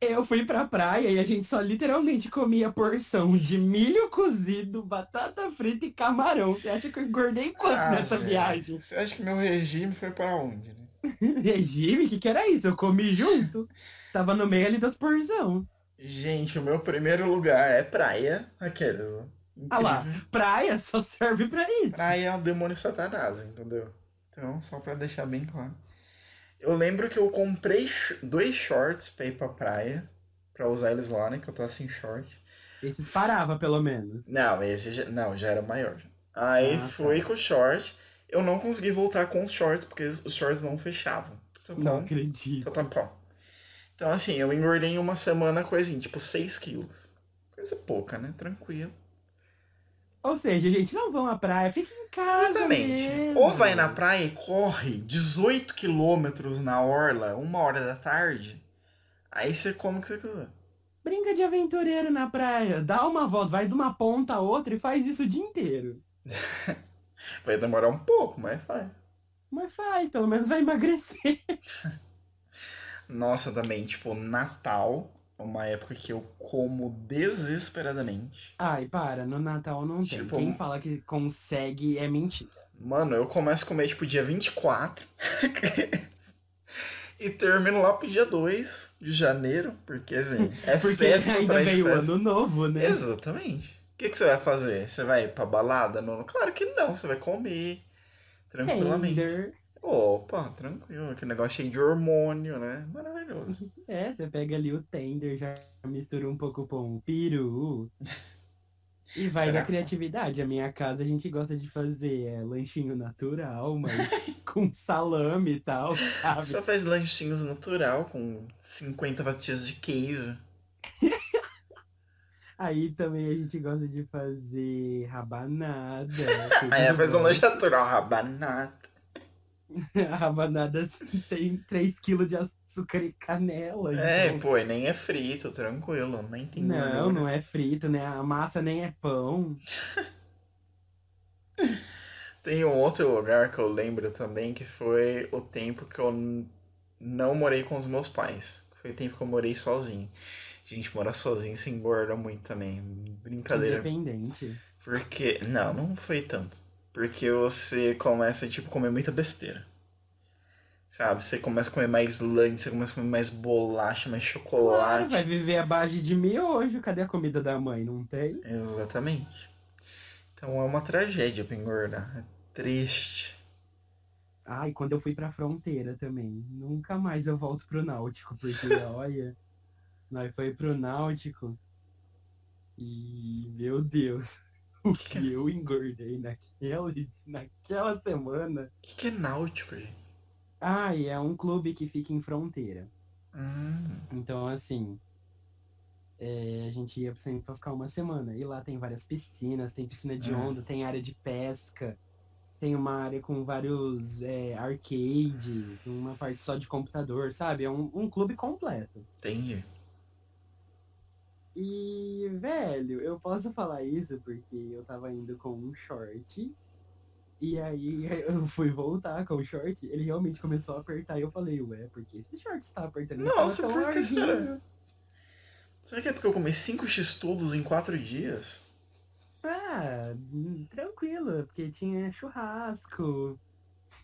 Eu fui pra praia e a gente só literalmente comia porção de milho cozido, batata frita e camarão. Você acha que eu engordei quanto
Ah,
nessa
gente,
viagem?
Você acha que meu regime foi para onde, né? (laughs)
Regime? O que, que era isso? Eu comi junto. Tava no meio ali das porção.
Gente, o meu primeiro lugar é praia. Aqueles, né?
Ah lá. Praia (laughs) só serve pra isso.
Praia é o demônio satanás, entendeu? Então, só pra deixar bem claro. Eu lembro que eu comprei dois shorts pra ir pra praia. Pra usar eles lá, né? Que eu tô sem short.
Esse parava, pelo menos.
Não, esse já, não, já era maior. Aí
Ah, tá.
fui com o short. Eu não consegui voltar com os shorts, porque os shorts não fechavam. Tá
Não acredito.
Tá bom. Então, assim, eu engordei em uma semana coisinha, tipo 6 quilos. Coisa pouca, né? Tranquilo.
Ou seja, gente, não vão à praia, fica em casa.
Exatamente.
mesmo.
Ou vai na praia e corre 18 quilômetros na orla, uma hora da tarde. Aí você come o que você quiser.
Brinca de aventureiro na praia. Dá uma volta, vai de uma ponta a outra e faz isso o dia inteiro. (laughs)
Vai demorar um pouco, mas faz.
Mas faz, pelo menos vai emagrecer. (laughs)
Nossa, também, tipo, Natal uma época que eu como desesperadamente.
Ai, para, no Natal não tem.
Tipo,
Quem fala que consegue é mentira.
Mano, eu começo a comer, tipo, dia 24. (laughs) e termino lá pro dia 2 de janeiro. Porque, assim, (laughs) é
Porque
festa
ainda veio o ano novo, né?
Exatamente. O que, que você vai fazer? Você vai pra balada? Não, claro que não, você vai comer tranquilamente.
Tender.
Opa, tranquilo. Aquele negócio cheio de hormônio, né? Maravilhoso.
É, você pega ali o tender, já mistura um pouco com o peru. E vai da
Será?
criatividade. A minha casa a gente gosta de fazer é, lanchinho natural, mas (laughs) com salame e tal, sabe?
Você faz lanchinhos natural com 50 fatias de queijo. (laughs)
Aí também a gente gosta de fazer rabanada. (laughs)
Aí faz um lanche natural, rabanada. (laughs)
A rabanada tem 3kg de açúcar e canela.
É,
então-
pô, e nem é frito, tranquilo. Nem tem
Não,
gordura.
não é frito, né? A massa nem é pão. (laughs)
Tem um outro lugar que eu lembro também que foi o tempo que eu não morei com os meus pais. Foi o tempo que eu morei sozinho. Gente, morar sozinho se engorda muito também. Brincadeira.
Independente.
Porque. Não, não foi tanto. Porque você começa, tipo, a comer muita besteira. Sabe? Você começa a comer mais lanche, você começa a comer mais bolacha, mais
Claro,
chocolate.
vai viver à base de miojo. Cadê a comida da mãe? Não tem?
Exatamente. Então é uma tragédia pra engordar. É triste.
Ai, quando eu fui pra fronteira também. Nunca mais eu volto pro Náutico, porque (laughs) olha, nós foi pro Náutico e meu Deus, o que eu engordei naquela, naquela semana.
O que, que é náutico, gente?
Ai, é um clube que fica em fronteira.
Hum,
Então, assim, é, a gente ia sempre pra ficar uma semana. E lá tem várias piscinas, tem piscina de
Hum.
onda, tem área de pesca, tem uma área com vários é, arcades, uma parte só de computador, sabe? É um, um clube completo.
entendi.
E, velho, eu posso falar isso porque eu tava indo com um short. E aí (laughs) eu fui voltar com o short, ele realmente começou a apertar e eu falei, ué, porque esse short está apertando?
Nossa, por que será?
larguinho."
Será que é porque eu comi 5 x-tudos em 4 dias?
Ah, hum, tranquilo, porque tinha churrasco,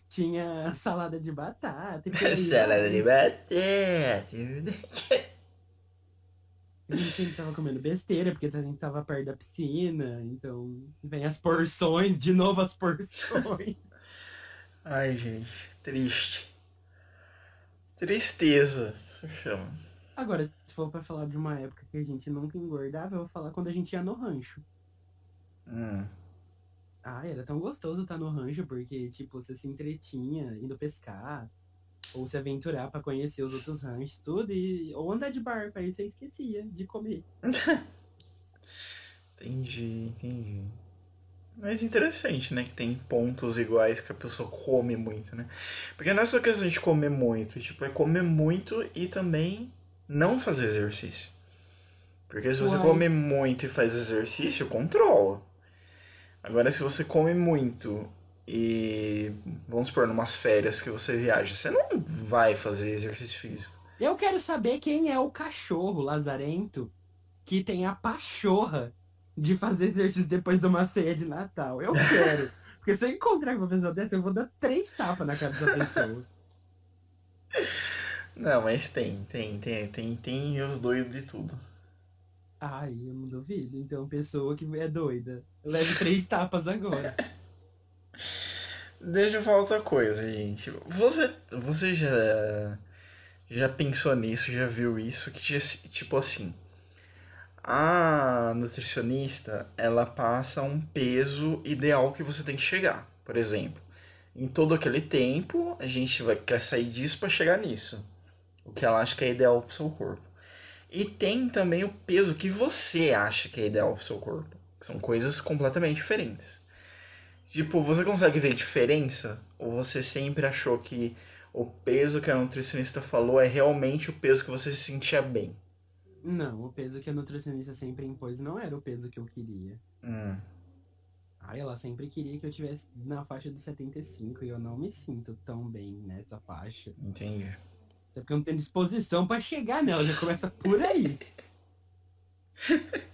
tinha salada de batata. por (laughs)
Salada de batata.
A gente sempre tava comendo besteira, porque a gente tava perto da piscina, então vem as porções, de novo as porções. (laughs)
Ai, gente, triste. Tristeza, isso chama.
Agora, se for pra falar de uma época que a gente nunca engordava, eu vou falar quando a gente ia no rancho.
Hum.
Ah, era tão gostoso estar no rancho, porque, tipo, você se entretinha indo pescar, ou se aventurar pra conhecer os outros ranchos, tudo, e... ou andar de barco, aí você esquecia de comer. (laughs)
Entendi, entendi. Mas interessante, né? Que tem pontos iguais que a pessoa come muito, né? Porque não é só questão de comer muito, tipo, é comer muito e também não fazer exercício. Porque se você
Uai.
come muito e faz exercício, controla. Agora, se você come muito e, vamos supor, numas férias que você viaja, você não vai fazer exercício físico.
Eu quero saber quem é o cachorro lazarento que tem a pachorra de fazer exercício depois de uma ceia de Natal. Eu quero. (laughs) Porque se eu encontrar uma pessoa dessa, eu vou dar três tapas na cara dessa pessoa.
Não, mas tem, tem, tem, tem, tem os doidos de tudo.
Ai, eu não duvido. Então, pessoa que é doida. Leve três tapas agora. (laughs)
Deixa eu falar outra coisa, gente. Você, você já, já pensou nisso, já viu isso? Que ti- tipo assim, a nutricionista, ela passa um peso ideal que você tem que chegar. Por exemplo, em todo aquele tempo, a gente vai, quer sair disso para chegar nisso. O que ela acha que é ideal pro seu corpo. E tem também o peso que você acha que é ideal pro seu corpo. São coisas completamente diferentes. Tipo, você consegue ver diferença? Ou você sempre achou que o peso que a nutricionista falou é realmente o peso que você se sentia bem?
Não, o peso que a nutricionista sempre impôs não era o peso que eu queria.
Hum,
Ai, ela sempre queria que eu tivesse na faixa dos 75 e eu não me sinto tão bem nessa faixa.
entendi.
Até porque eu não tenho disposição pra chegar nela, já começa por aí. (laughs)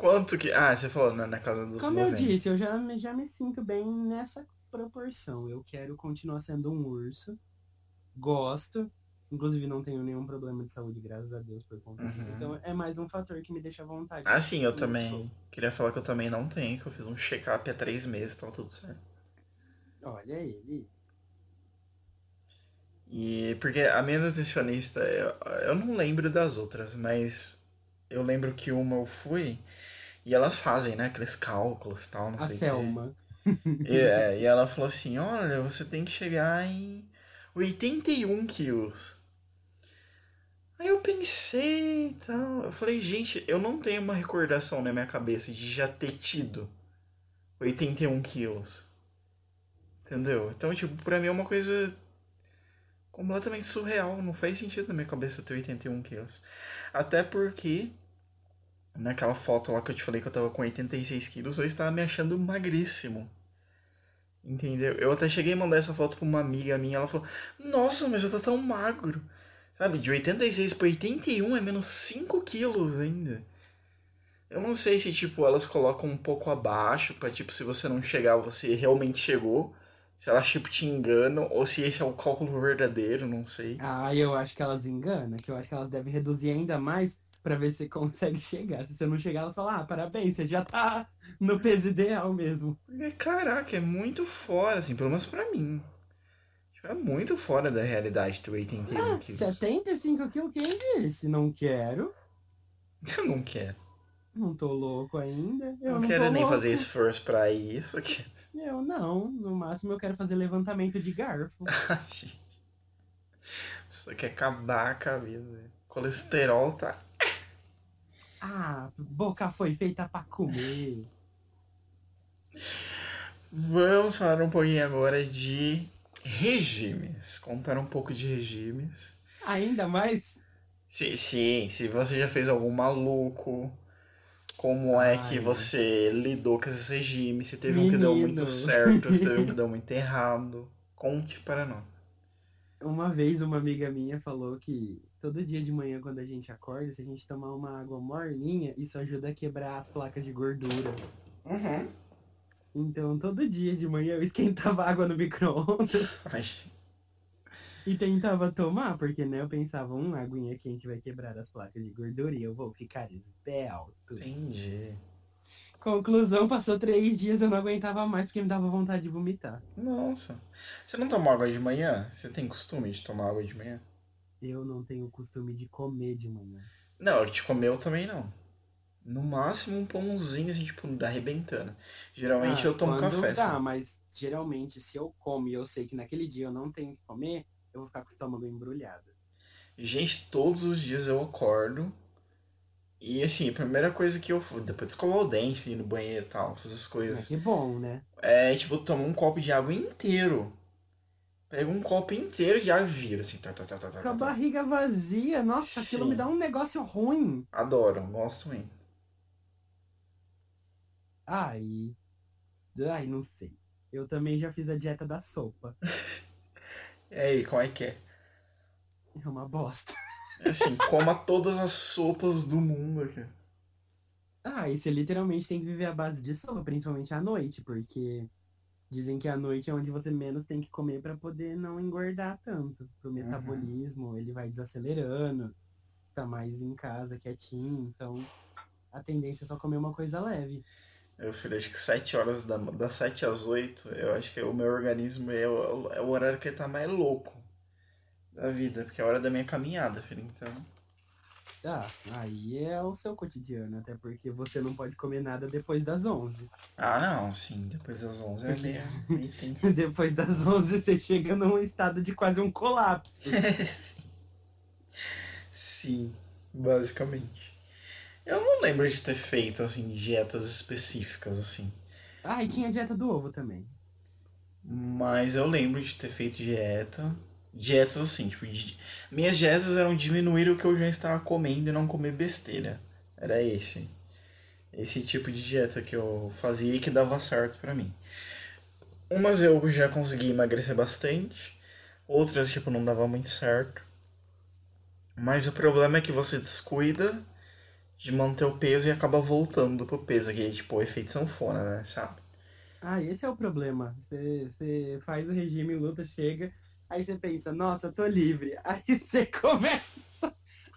Quanto que. Ah, você falou na, na casa dos
Como eu
90.
disse, eu já, me- já me sinto bem nessa proporção. Eu quero continuar sendo um urso. Gosto. Inclusive não tenho nenhum problema de saúde, graças a Deus, por conta disso.
Uhum.
Então é mais um fator que me deixa à vontade.
Ah, sim, eu também. Queria falar que eu também não tenho, que eu fiz um check-up há três meses, tava tudo certo.
Olha ele.
E porque a minha nutricionista, eu, eu não lembro das outras, mas eu lembro que uma eu fui e elas fazem, né, aqueles cálculos e tal, não
A
sei o quê.
Selma.
E, é, e ela falou assim, olha, você tem que chegar em 81 quilos. Aí eu pensei e tal. Eu falei, gente, eu não tenho uma recordação na minha cabeça de já ter tido 81 quilos. Entendeu? Então, tipo, pra mim é uma coisa completamente surreal. Não faz sentido na minha cabeça ter 81 quilos. Até porque, naquela foto lá que eu te falei que eu tava com 86 quilos, eu estava me achando magríssimo. Entendeu? Eu até cheguei a mandar essa foto pra uma amiga minha. Ela falou: Nossa, mas você tá tão magro. Sabe, de 86 para 81 é menos 5 quilos ainda. Eu não sei se, tipo, elas colocam um pouco abaixo, pra, tipo, se você não chegar, você realmente chegou. Se elas, tipo, te enganam, ou se esse é o cálculo verdadeiro, não sei.
Ah, eu acho que elas enganam, que eu acho que elas devem reduzir ainda mais pra ver se consegue chegar. Se você não chegar, elas falam, ah, parabéns, você já tá no peso ideal mesmo.
Porque, caraca, é muito fora, assim, pelo menos pra mim. Tipo, É muito fora da realidade do 81
Ah,
quilos.
75 quilos, quem disse? Não quero. (laughs)
Eu não quero.
Não tô louco ainda. Eu
não
não,
quero nem
louco.
fazer esforço pra isso. (laughs) aqui.
Eu não. No máximo eu quero fazer levantamento de garfo.
Ai, (laughs) gente. Isso quer acabar com a vida. né? Colesterol tá.
Ah, boca foi feita pra comer.
Vamos falar um pouquinho agora de regimes. Contar um pouco de regimes.
Ainda mais.
Sim, sim, se você já fez algum maluco, como é que
Ai.
você lidou com esses regimes, se teve um que deu muito
Menino.
certo, se teve um que (laughs) deu muito errado. Conte para nós.
Uma vez uma amiga minha falou que todo dia de manhã quando a gente acorda, se a gente tomar uma água morninha, isso ajuda a quebrar as placas de gordura.
Uhum.
Então todo dia de manhã eu esquentava (laughs) água no micro-ondas e tentava tomar, porque né, eu pensava, um aguinha quente vai quebrar as placas de gordura e eu vou ficar esbelto.
entendi.
Conclusão, passou três dias eu não aguentava mais porque me dava vontade de vomitar.
Nossa. Você não toma água de manhã? Você tem costume de tomar água de manhã?
Eu não tenho costume de comer de manhã.
Não, de comer eu também não. No máximo um pãozinho, assim, tipo, arrebentando. Geralmente
Ah,
eu tomo café.
Dá,
assim.
mas geralmente se eu como e eu sei que naquele dia eu não tenho que comer, eu vou ficar com o estômago embrulhado.
Gente, todos os dias eu acordo. E assim, a primeira coisa que eu. Depois de escovar o dente, ir no banheiro e tal, fazer
Ah,
coisas.
que bom, né?
É tipo, tomar um copo de água inteiro. Pega um copo inteiro e vira, assim. Tá, tá, tá, tá, tá,
Com a
tá, tá.
barriga vazia, nossa, aquilo
Sim.
me dá um negócio ruim.
Adoro, gosto muito.
Ai. Ai, não sei. Eu também já fiz a dieta da sopa. (laughs)
E aí, como é que é?
É uma bosta.
É Assim, coma todas as sopas do mundo aqui.
Ah, e você literalmente tem que viver à base de sopa, principalmente à noite, porque dizem que à noite é onde você menos tem que comer pra poder não engordar tanto. Pro metabolismo, ele vai desacelerando, está mais em casa, quietinho, então a tendência é só comer uma coisa leve.
Meu filho, acho que 7 horas da, das 7 às 8, eu acho que o meu organismo é o, é o horário que ele tá mais louco da vida, porque é a hora da minha caminhada, filho. Então.
Ah, aí é o seu cotidiano, até porque você não pode comer nada depois das 11.
Ah, não, sim, depois das 11 é meio, (laughs) (laughs)
Depois das 11 você chega num estado de quase um colapso. (laughs)
sim. Sim, basicamente. Eu não lembro de ter feito, assim, dietas específicas, assim.
Ah, e tinha a dieta do ovo também.
Mas eu lembro de ter feito dieta. Dietas assim, tipo, de- minhas dietas eram diminuir o que eu já estava comendo e não comer besteira. Era esse. Esse tipo de dieta que eu fazia e que dava certo pra mim. Umas eu já consegui emagrecer bastante, outras, tipo, não dava muito certo. Mas o problema é que você descuida de manter o peso e acaba voltando pro peso, que é tipo o efeito sanfona, né? Sabe?
Ah, esse é o problema. Você faz o regime, luta, chega, aí você pensa, nossa, tô livre. (laughs) Aí você começa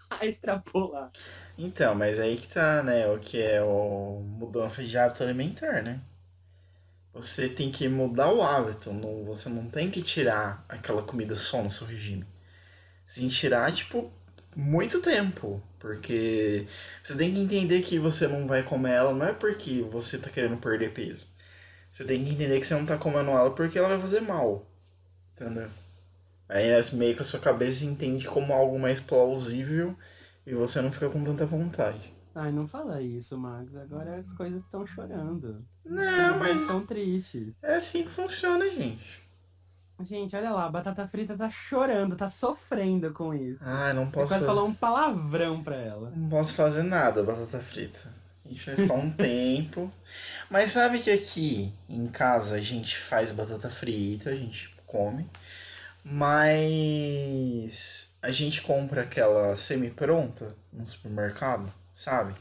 a extrapolar.
Então, mas aí que tá, né? O que é o mudança de hábito alimentar, né? Você tem que mudar o hábito, não, você não tem que tirar aquela comida só no seu regime. Você tem que tirar, tipo, muito tempo. Porque você tem que entender que você não vai comer ela, não é porque você tá querendo perder peso. Você tem que entender que você não tá comendo ela porque ela vai fazer mal. Entendeu? Aí meio que a sua cabeça entende como algo mais plausível e você não fica com tanta vontade.
Ai, não fala isso, Max. Agora as coisas estão chorando.
Não, mas
Estão tristes.
é assim que funciona, gente.
Gente, olha lá, a batata frita tá chorando, tá sofrendo com isso.
Ah, não
Você
posso
quase
fazer,
falou um palavrão pra ela.
não posso fazer nada, batata frita. A gente vai ficar um (laughs) tempo. Mas sabe que aqui em casa a gente faz batata frita, a gente come. Mas a gente compra aquela semi-pronta no supermercado, sabe?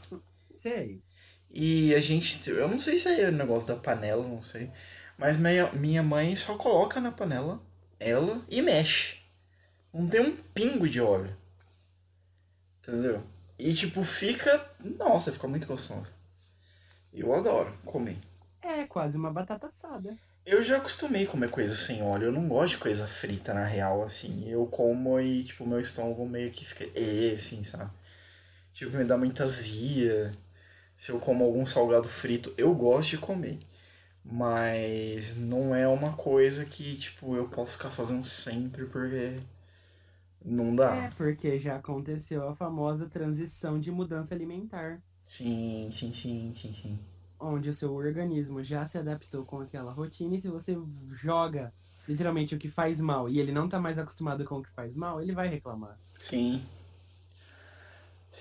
Sei.
E a gente. Eu não sei se é o negócio da panela, não sei. Mas minha, minha mãe só coloca na panela ela e mexe. Não tem um pingo de óleo. Entendeu? E tipo, fica. Nossa, fica muito gostoso. Eu adoro comer.
É quase uma batata assada.
Eu já acostumei comer coisa sem óleo. Eu não gosto de coisa frita, na real, assim. Eu como e, tipo, meu estômago meio que fica. É, assim, sabe? Tipo, me dá muita azia. Se eu como algum salgado frito, eu gosto de comer. Mas não é uma coisa que, tipo, eu posso ficar fazendo sempre porque não dá.
É, porque já aconteceu a famosa transição de mudança alimentar.
Sim, sim, sim, sim, sim.
Onde o seu organismo já se adaptou com aquela rotina e se você joga literalmente o que faz mal e ele não tá mais acostumado com o que faz mal, ele vai reclamar.
Sim.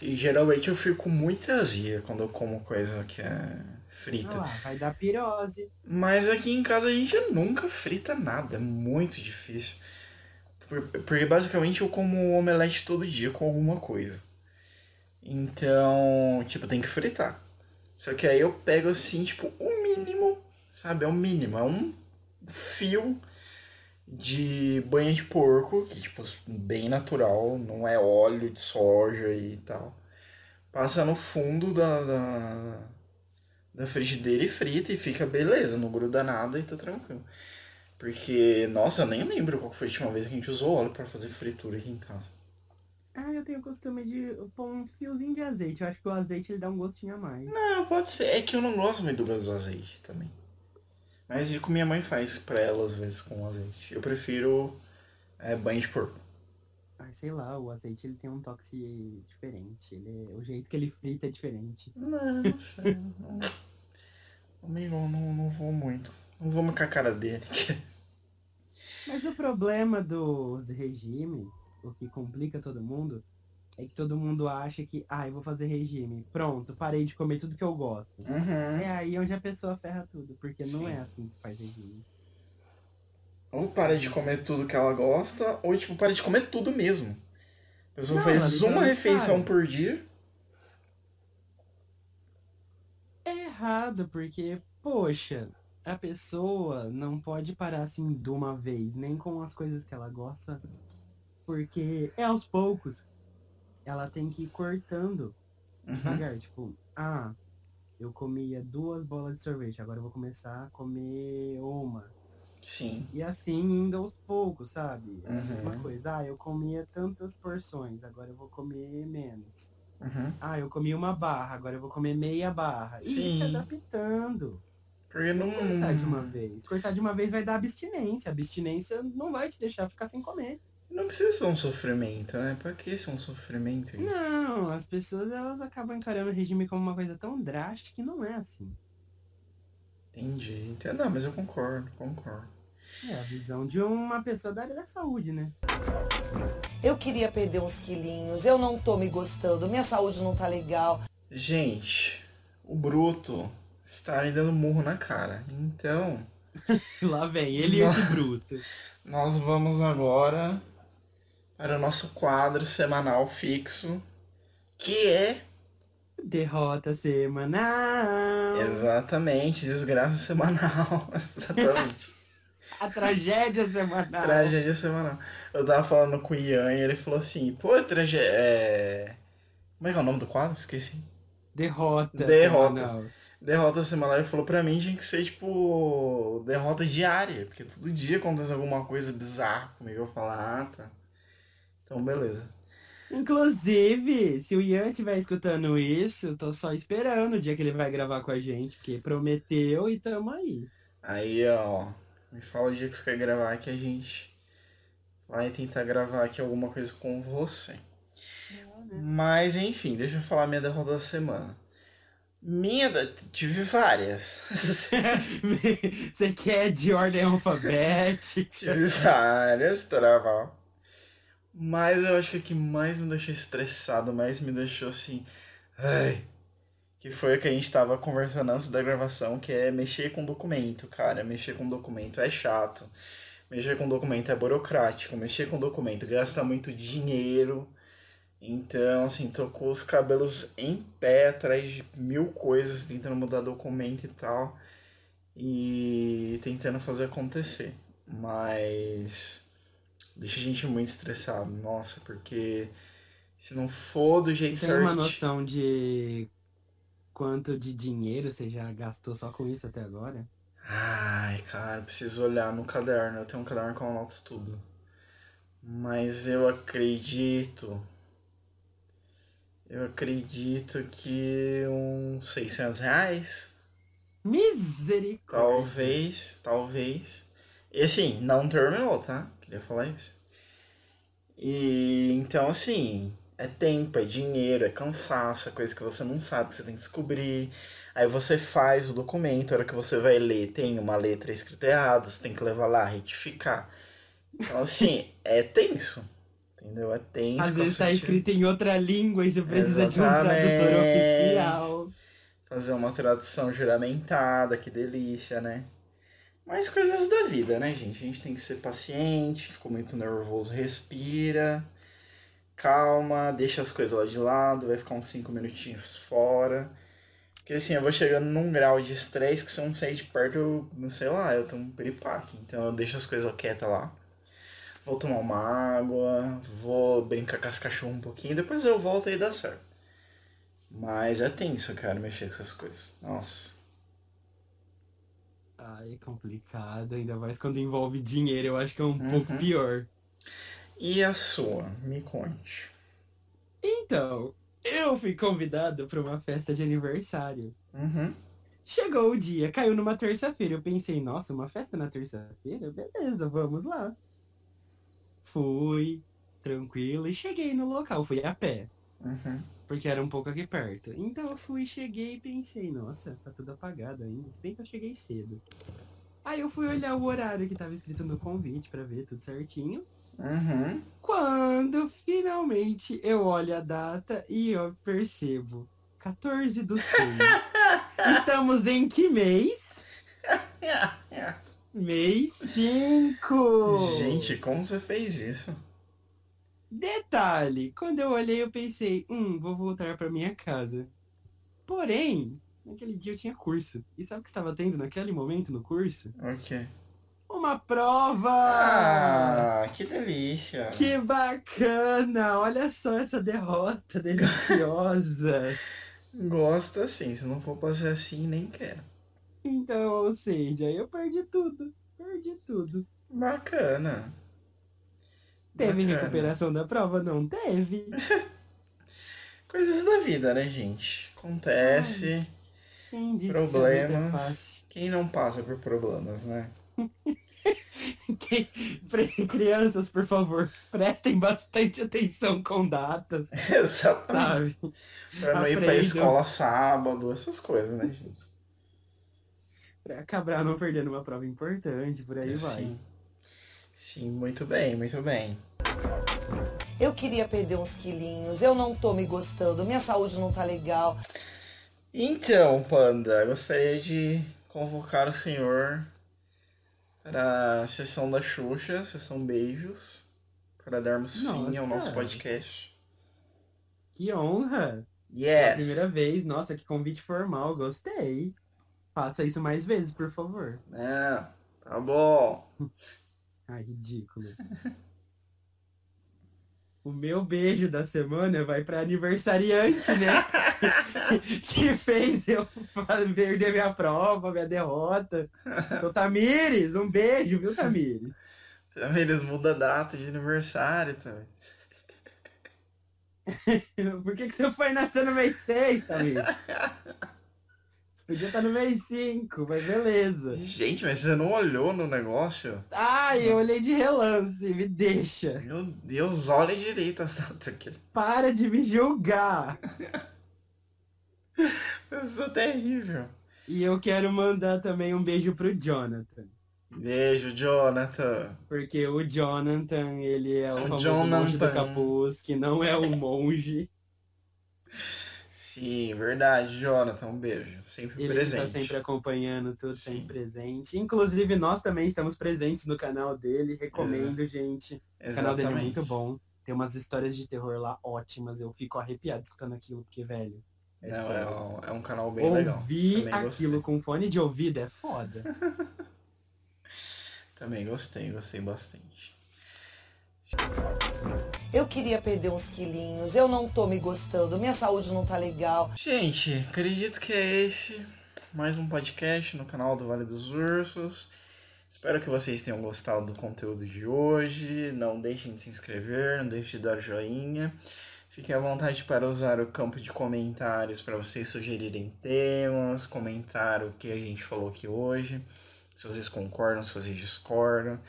E geralmente eu fico com muita azia quando eu como coisa que é frita.
Ah lá, vai dar pirose.
Mas aqui em casa a gente nunca frita nada, é muito difícil. Por- Porque basicamente eu como omelete todo dia com alguma coisa. Então, tipo, tem que fritar. Só que aí eu pego assim, tipo, o mínimo, sabe? É o mínimo, é um fio de banha de porco, que tipo, bem natural, não é óleo de soja e tal. Passa no fundo da, da, da frigideira e frita e fica beleza, não gruda nada e tá tranquilo. Porque, nossa, eu nem lembro qual foi a última vez que a gente usou óleo pra fazer fritura aqui em casa.
Ah, eu tenho o costume de pôr um fiozinho de azeite. Eu acho que o azeite ele dá um gostinho a mais.
Não, pode ser. É que eu não gosto muito do gosto do azeite também. Mas o que minha mãe faz pra ela às vezes com azeite. Eu prefiro é, banho de porco.
Ai, sei lá, o azeite ele tem um toque diferente. Ele é- o jeito que ele frita é diferente.
Não, não sei. não, também não, não, não vou muito. Não vou com a cara dele.
Mas o problema dos regimes, o que complica todo mundo, é que todo mundo acha que, ah, eu vou fazer regime. Pronto, parei de comer tudo que eu gosto.
Uhum.
É aí onde a pessoa ferra tudo, porque não
Sim.
é assim que faz regime.
Ou para de comer tudo que ela gosta, ou tipo, para de comer tudo mesmo. A pessoa
Não,
faz uma refeição
para.
por dia.
É errado, porque, poxa, a pessoa não pode parar assim de uma vez, nem com as coisas que ela gosta, porque é aos poucos. Ela tem que ir cortando
Uhum.
devagar, tipo, ah, eu comia duas bolas de sorvete, agora eu vou começar a comer uma.
Sim.
E assim indo aos poucos, sabe? É
Uhum.
mesma coisa. Ah, eu comia tantas porções, agora eu vou comer menos.
Uhum.
Ah, eu comi uma barra, agora eu vou comer meia barra. E
Sim.
se adaptando.
Porque não.
Cortar de uma vez. Cortar de uma vez vai dar abstinência. Abstinência não vai te deixar ficar sem comer.
Não precisa ser um sofrimento, né? Pra que ser um sofrimento? gente?
Não, as pessoas elas acabam encarando o regime como uma coisa tão drástica que não é assim.
Entendi. Entendi. Não, mas eu concordo, concordo.
É a visão de uma pessoa da área da saúde, né?
Eu queria perder uns quilinhos, eu não tô me gostando, minha saúde não tá legal.
Gente, o Bruto está me dando murro na cara. Então, (laughs)
Lá vem, ele e esse bruto.
nós vamos agora para o nosso quadro semanal fixo, que é
Derrota semanal.
exatamente desgraça semanal. (laughs) exatamente.
A tragédia semanal.
Tragédia semanal. Eu tava falando com o Ian e ele falou assim, pô, tragédia. É... Como é que é o nome do quadro? Esqueci.
Derrota.
Derrota.
semanal.
Derrota semanal, ele falou pra mim tinha que ser tipo derrota diária, porque todo dia acontece alguma coisa bizarra comigo. Eu falo, ah, tá. Então, beleza.
Inclusive, se o Ian estiver escutando isso, eu tô só esperando o dia que ele vai gravar com a gente, porque prometeu e tamo aí.
Aí, ó, me fala o dia que você quer gravar que a gente vai tentar gravar aqui alguma coisa com você. Mas, enfim, deixa eu falar minha derrota da semana. Minha, da- tive várias. (laughs)
Você quer de ordem alfabética?
Tive várias, traval. Mas eu acho que a que mais me deixou estressado, mais me deixou assim. Ai. Que foi a que a gente tava conversando antes da gravação, que é mexer com documento, cara. Mexer com documento é chato. Mexer com documento é burocrático, mexer com documento gasta muito dinheiro. Então, assim, tô com os cabelos em pé atrás de mil coisas, tentando mudar documento e tal. E tentando fazer acontecer. Mas deixa a gente muito estressado, nossa, porque se não for do jeito
Tem
certo.
uma noção de quanto de dinheiro você já gastou só com isso até agora?
Ai, cara, preciso olhar no caderno. Eu tenho um caderno que eu anoto tudo. Mas eu acredito. Eu acredito que uns 600 reais.
Misericórdia.
Talvez, talvez. E assim, não terminou, tá? Queria falar isso. E então, assim, é tempo, é dinheiro, é cansaço, é coisa que você não sabe, que você tem que descobrir. Aí você faz o documento, a hora que você vai ler, tem uma letra escrita errada, você tem que levar lá, retificar. Então, assim, é tenso. Entendeu? É tenso.
Às vezes tá
cansativo.
escrito em outra língua e você precisa de um tradutor
Exatamente.
oficial.
Fazer uma tradução juramentada, que delícia, né? Mas coisas da vida, né, gente? A gente tem que ser paciente, ficou muito nervoso, respira, calma, deixa as coisas lá de lado, vai ficar uns 5 minutinhos fora. Porque assim, eu vou chegando num grau de estresse que se eu não sair de perto, eu não sei lá, eu tenho um piripaque. Então eu deixo as coisas quietas lá. Vou tomar uma água, vou brincar com as cachorras um pouquinho, depois eu volto e dá certo. Mas é tenso, cara, mexer com essas coisas. Nossa.
Ai, é complicado, ainda mais quando envolve dinheiro, eu acho que é um pouco
Uhum.
pior.
E a sua? Me conte.
Então, eu fui convidado para uma festa de aniversário.
Uhum.
Chegou o dia, caiu numa terça-feira. Eu pensei, nossa, uma festa na terça-feira? Beleza, vamos lá. Fui, tranquilo, e cheguei no local. Fui a pé,
Uhum.
Porque era um pouco aqui perto. Então eu fui, cheguei e pensei, nossa, tá tudo apagado ainda. Se bem que eu cheguei cedo. Aí eu fui olhar o horário que tava escrito no convite pra ver tudo certinho.
Uhum.
Quando finalmente eu olho a data e eu percebo 14 do 6. (laughs) Estamos em que mês? (laughs) Mês 5.
Gente, como você fez isso?
Detalhe, quando eu olhei eu pensei, hum, vou voltar pra minha casa. Porém, naquele dia eu tinha curso. E sabe o que estava tendo naquele momento no curso?
Ok.
Uma prova!
Ah, que delícia.
Que bacana! Olha só essa derrota deliciosa. (laughs)
Gosta assim, se não for pra ser assim, nem quero.
Então, ou seja, eu perdi tudo. Perdi tudo.
Bacana.
Teve
Bacana.
recuperação da prova? Não teve. (laughs)
Coisas da vida, né, gente? Acontece.
Quem disse
Problemas.
que é fácil?
Quem não passa por problemas, né? (laughs)
Quem- Crianças, por favor, prestem bastante atenção com datas, (laughs)
Exatamente.
sabe?
Pra não ir pra escola sábado, essas coisas, né, gente?
Pra acabar não perdendo uma prova importante, por aí vai.
Sim. Muito bem, muito bem.
Eu queria perder uns quilinhos, eu não tô me gostando, minha saúde não tá legal.
Então, Panda, gostaria de convocar o senhor para a sessão da Xuxa, sessão beijos, para darmos fim ao
Nossa.
nosso podcast.
Que honra! É a
Yes!
primeira vez, nossa, que convite formal, gostei. Faça isso mais vezes, por favor.
É, tá bom. (laughs)
Ai, ridículo. (laughs) O meu beijo da semana vai pra aniversariante, né? (laughs) que fez eu perder minha prova, minha derrota. Então, Tamires, um beijo, viu, Tamires?
Também eles mudam a data de aniversário também. (laughs)
Por que, que você foi nascer no mês 6, Tamires? Podia estar no mês 5, mas beleza.
Gente, mas você não olhou no negócio?
Ai, eu olhei de relance, me deixa.
Meu Deus, olha direito as datas aqui.
Para de me julgar.
Isso é terrível.
E eu quero mandar também um beijo pro Jonathan.
Beijo, Jonathan.
Porque o Jonathan, ele é o
O
famoso monge do
Jonathan.
capuz, que não é um monge.
Sim, verdade, Jonathan. Um beijo. Sempre
Ele
presente.
está sempre acompanhando tudo,
Sim.
sempre presente. Inclusive, nós também estamos presentes no canal dele. Recomendo, gente. O canal dele é
Exatamente.
muito bom. Tem umas histórias de terror lá ótimas. Eu fico arrepiado escutando aquilo, porque, velho. É
Não, é, um, é um canal bem legal.
Ouvir
Também gostei.
aquilo com fone de ouvido é foda. (laughs)
Também gostei, gostei bastante.
Eu queria perder uns quilinhos, eu não tô me gostando, minha saúde não tá legal.
Gente, acredito que é esse mais um podcast no canal do Vale dos Ursos. Espero que vocês tenham gostado do conteúdo de hoje. Não deixem de se inscrever, não deixem de dar joinha. Fiquem à vontade para usar o campo de comentários para vocês sugerirem temas, comentar o que a gente falou aqui hoje. Se vocês concordam, se vocês discordam.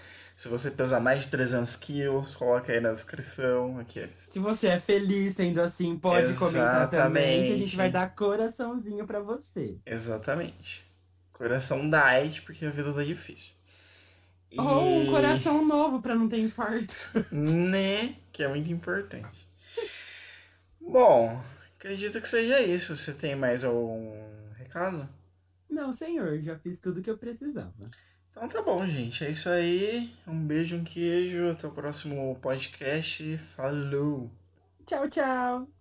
Se você pesar mais de 300 quilos, coloca aí na descrição. Aqueles.
Se você é feliz sendo assim, pode comentar também, que a gente
Exatamente.
vai dar coraçãozinho pra você.
Exatamente. Coração diet, porque a vida tá difícil. E...
Ou um coração novo pra não ter infarto. (laughs)
Né? Que é muito importante. Bom, acredito que seja isso. Você tem mais algum recado?
Não, senhor, já fiz tudo que eu precisava.
Então tá bom, gente. É isso aí. Um beijo, um queijo. Até o próximo podcast. Falou!
Tchau, tchau.